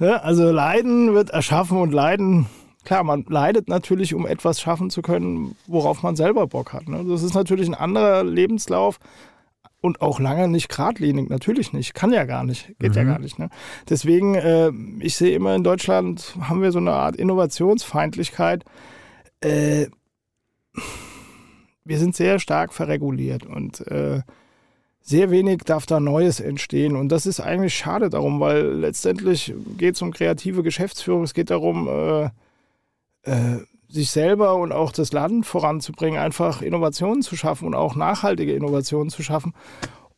Ja, also Leiden wird erschaffen und Leiden, klar, man leidet natürlich, um etwas schaffen zu können, worauf man selber Bock hat. Ne? Das ist natürlich ein anderer Lebenslauf und auch lange nicht geradlinig, natürlich nicht. Kann ja gar nicht, geht ja gar nicht. Ne? Deswegen, äh, ich sehe immer in Deutschland haben wir so eine Art Innovationsfeindlichkeit. Äh, wir sind sehr stark verreguliert und äh, sehr wenig darf da Neues entstehen. Und das ist eigentlich schade darum, weil letztendlich geht es um kreative Geschäftsführung. Es geht darum, äh, äh, sich selber und auch das Land voranzubringen, einfach Innovationen zu schaffen und auch nachhaltige Innovationen zu schaffen.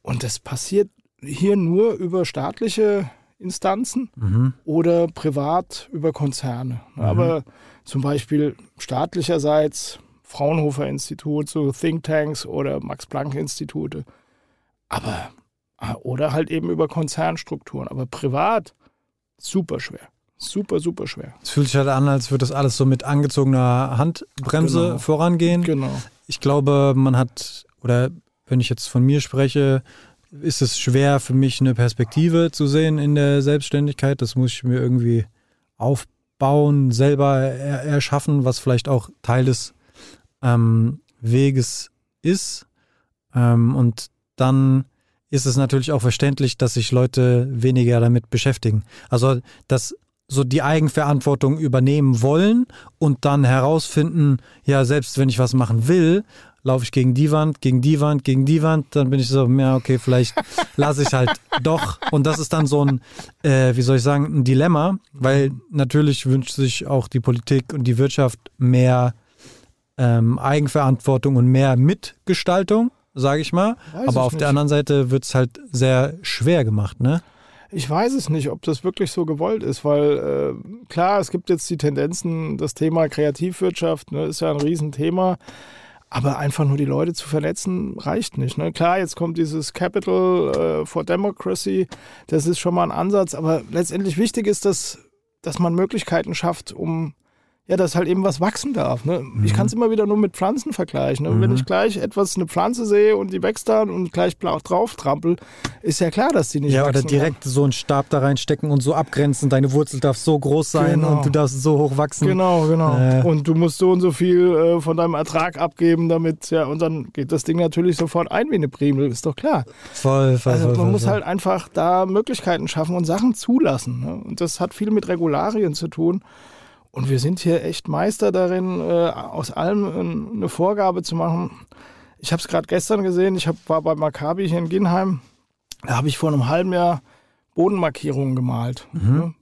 Und das passiert hier nur über staatliche Instanzen Mhm. oder privat über Konzerne. Aber zum Beispiel staatlicherseits Fraunhofer Institut, so Thinktanks oder Max-Planck-Institute. Aber, ah, oder halt eben über Konzernstrukturen. Aber privat super schwer. Super, super schwer. Es fühlt sich halt an, als würde das alles so mit angezogener Handbremse Genau. vorangehen. Genau. Ich glaube, man hat, oder wenn ich jetzt von mir spreche, ist es schwer für mich eine Perspektive zu sehen in der Selbstständigkeit. Das muss ich mir irgendwie aufbauen, selber er erschaffen, was vielleicht auch Teil des ähm, Weges ist. Ähm, und dann ist es natürlich auch verständlich, dass sich Leute weniger damit beschäftigen. Also, dass so die Eigenverantwortung übernehmen wollen und dann herausfinden, ja, selbst wenn ich was machen will, laufe ich gegen die Wand, gegen die Wand, gegen die Wand, dann bin ich so, ja, okay, vielleicht lasse ich halt doch. Und das ist dann so ein, äh, wie soll ich sagen, ein Dilemma, weil natürlich wünscht sich auch die Politik und die Wirtschaft mehr ähm, Eigenverantwortung und mehr Mitgestaltung, sage ich mal. Weiß Aber ich auf nicht. der anderen Seite wird es halt sehr schwer gemacht, ne? Ich weiß es nicht, ob das wirklich so gewollt ist, weil äh, klar, es gibt jetzt die Tendenzen, das Thema Kreativwirtschaft ne, ist ja ein Riesenthema, aber einfach nur die Leute zu vernetzen reicht nicht. Ne? Klar, jetzt kommt dieses Capital äh, for Democracy, das ist schon mal ein Ansatz, aber letztendlich wichtig ist, dass, dass man Möglichkeiten schafft, um ja, dass halt eben was wachsen darf. Ne? Ich kann es immer wieder nur mit Pflanzen vergleichen. Ne? Wenn ich gleich etwas, eine Pflanze sehe und die wächst dann und gleich blau- drauf trampel, ist ja klar, dass die nicht Ja, oder wachsen kann. direkt so einen Stab da reinstecken und so abgrenzen. Deine Wurzel darf so groß sein Genau. und du darfst so hoch wachsen. Genau, genau. Äh. Und du musst so und so viel äh, von deinem Ertrag abgeben, damit, ja, und dann geht das Ding natürlich sofort ein wie eine Primel, ist doch klar. Voll, voll, Also voll, man voll, muss voll. halt einfach da Möglichkeiten schaffen und Sachen zulassen. Ne? Und das hat viel mit Regularien zu tun. Und wir sind hier echt Meister darin, äh, aus allem eine Vorgabe zu machen. Ich habe es gerade gestern gesehen, ich hab, war bei Maccabi hier in Ginheim. Da habe ich vor einem halben Jahr Bodenmarkierungen gemalt. Ne?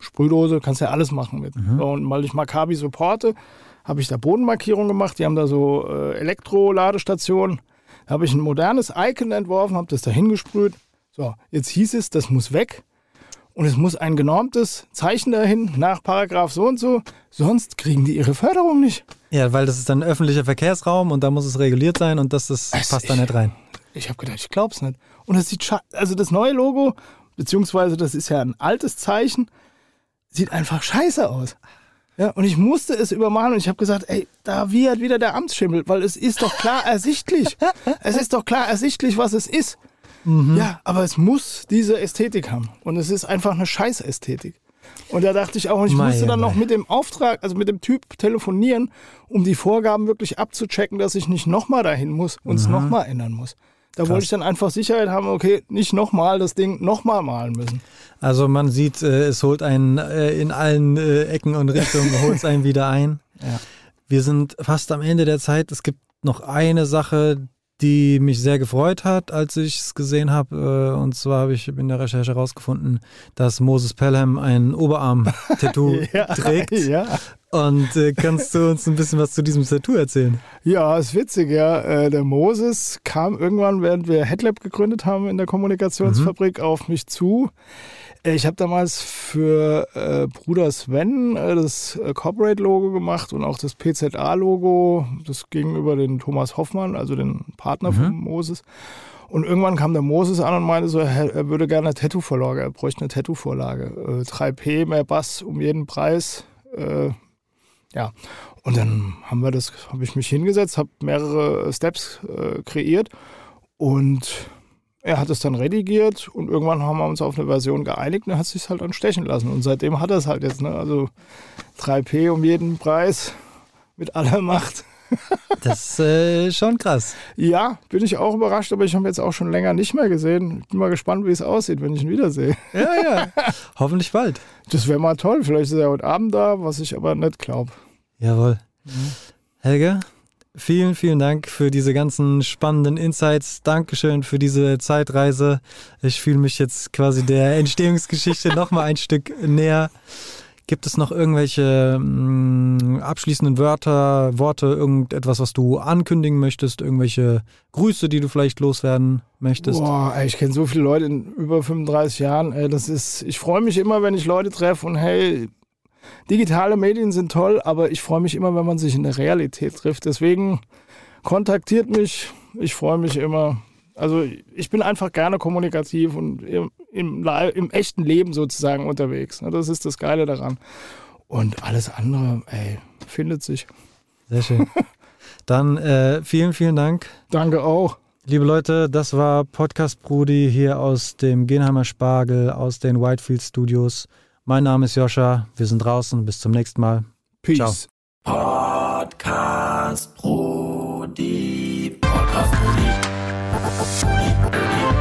Sprühdose, kannst ja alles machen mit. So, und weil ich Maccabi supporte, habe ich da Bodenmarkierungen gemacht. Die haben da so äh, Elektroladestationen. Da habe ich ein modernes Icon entworfen, habe das da hingesprüht. So, jetzt hieß es, das muss weg. Und es muss ein genormtes Zeichen dahin, nach Paragraph so und so. Sonst kriegen die ihre Förderung nicht. Ja, weil das ist dann öffentlicher Verkehrsraum und da muss es reguliert sein und das, das Es- passt da ich- nicht rein. Ich habe gedacht, ich glaub's nicht. Und es sieht also das neue Logo, beziehungsweise das ist ja ein altes Zeichen, sieht einfach scheiße aus. Ja, und ich musste es übermalen und ich habe gesagt, ey, da wird wieder der Amtsschimmel, weil es ist doch klar ersichtlich. es ist doch klar ersichtlich, was es ist. Ja, aber es muss diese Ästhetik haben. Und es ist einfach eine Scheißästhetik. Und da dachte ich auch, und ich musste dann noch mit dem Auftrag, also mit dem Typ telefonieren, um die Vorgaben wirklich abzuchecken, dass ich nicht nochmal dahin muss und es nochmal ändern muss. Da wollte ich dann einfach Sicherheit haben, okay, nicht nochmal das Ding nochmal malen müssen. Also man sieht, äh, es holt einen äh, in allen äh, Ecken und Richtungen, holt es einen wieder ein. Ja. Wir sind fast am Ende der Zeit. Es gibt noch eine Sache, die mich sehr gefreut hat, als ich es gesehen habe. Äh, und zwar habe ich in der Recherche herausgefunden, dass Moses Pelham ein Oberarm-Tattoo trägt. ja. Und äh, kannst du uns ein bisschen was zu diesem Tattoo erzählen? Ja, ist witzig, ja. Äh, der Moses kam irgendwann, während wir Headlab gegründet haben in der Kommunikationsfabrik, mhm. auf mich zu. Äh, ich habe damals für äh, Bruder Sven äh, das äh, Corporate-Logo gemacht und auch das PZA-Logo. Das gegenüber den Thomas Hoffmann, also den Partner mhm. von Moses. Und irgendwann kam der Moses an und meinte so, er würde gerne eine Tattoo-Vorlage, er bräuchte eine Tattoo-Vorlage. 3P, mehr Bass um jeden Preis. Äh, ja, und dann haben wir das, habe ich mich hingesetzt, habe mehrere Steps äh, kreiert und er hat es dann redigiert und irgendwann haben wir uns auf eine Version geeinigt und er hat sich halt dann stechen lassen. Und seitdem hat er es halt jetzt, ne? Also 3P um jeden Preis mit aller Macht. Das ist äh, schon krass. Ja, bin ich auch überrascht, aber ich habe jetzt auch schon länger nicht mehr gesehen. Bin mal gespannt, wie es aussieht, wenn ich ihn wiedersehe. Ja, ja. Hoffentlich bald. Das wäre mal toll. Vielleicht ist er heute Abend da, was ich aber nicht glaube. Jawohl. Mhm. Helge, vielen, vielen Dank für diese ganzen spannenden Insights. Dankeschön für diese Zeitreise. Ich fühle mich jetzt quasi der Entstehungsgeschichte noch mal ein Stück näher. Gibt es noch irgendwelche mh, mm, abschließenden Wörter, Worte, irgendetwas, was du ankündigen möchtest, irgendwelche Grüße, die du vielleicht loswerden möchtest? Boah, ey, ich kenne so viele Leute in über 35 Jahren. Das ist, ich freue mich immer, wenn ich Leute treffe und hey, digitale Medien sind toll, aber ich freue mich immer, wenn man sich in der Realität trifft. Deswegen kontaktiert mich. Ich freue mich immer. Also ich bin einfach gerne kommunikativ und im, im, im, echten Leben sozusagen unterwegs. Ne? Das ist das Geile daran. Und alles andere, ey, findet sich. Sehr schön. Dann äh, vielen, vielen Dank. Danke auch. Liebe Leute, das war Podcast Brudi hier aus dem Genheimer Spargel, aus den Whitefield Studios. Mein Name ist Joscha. Wir sind draußen. Bis zum nächsten Mal. Peace. Ciao. Podcast Brudi. Thank you.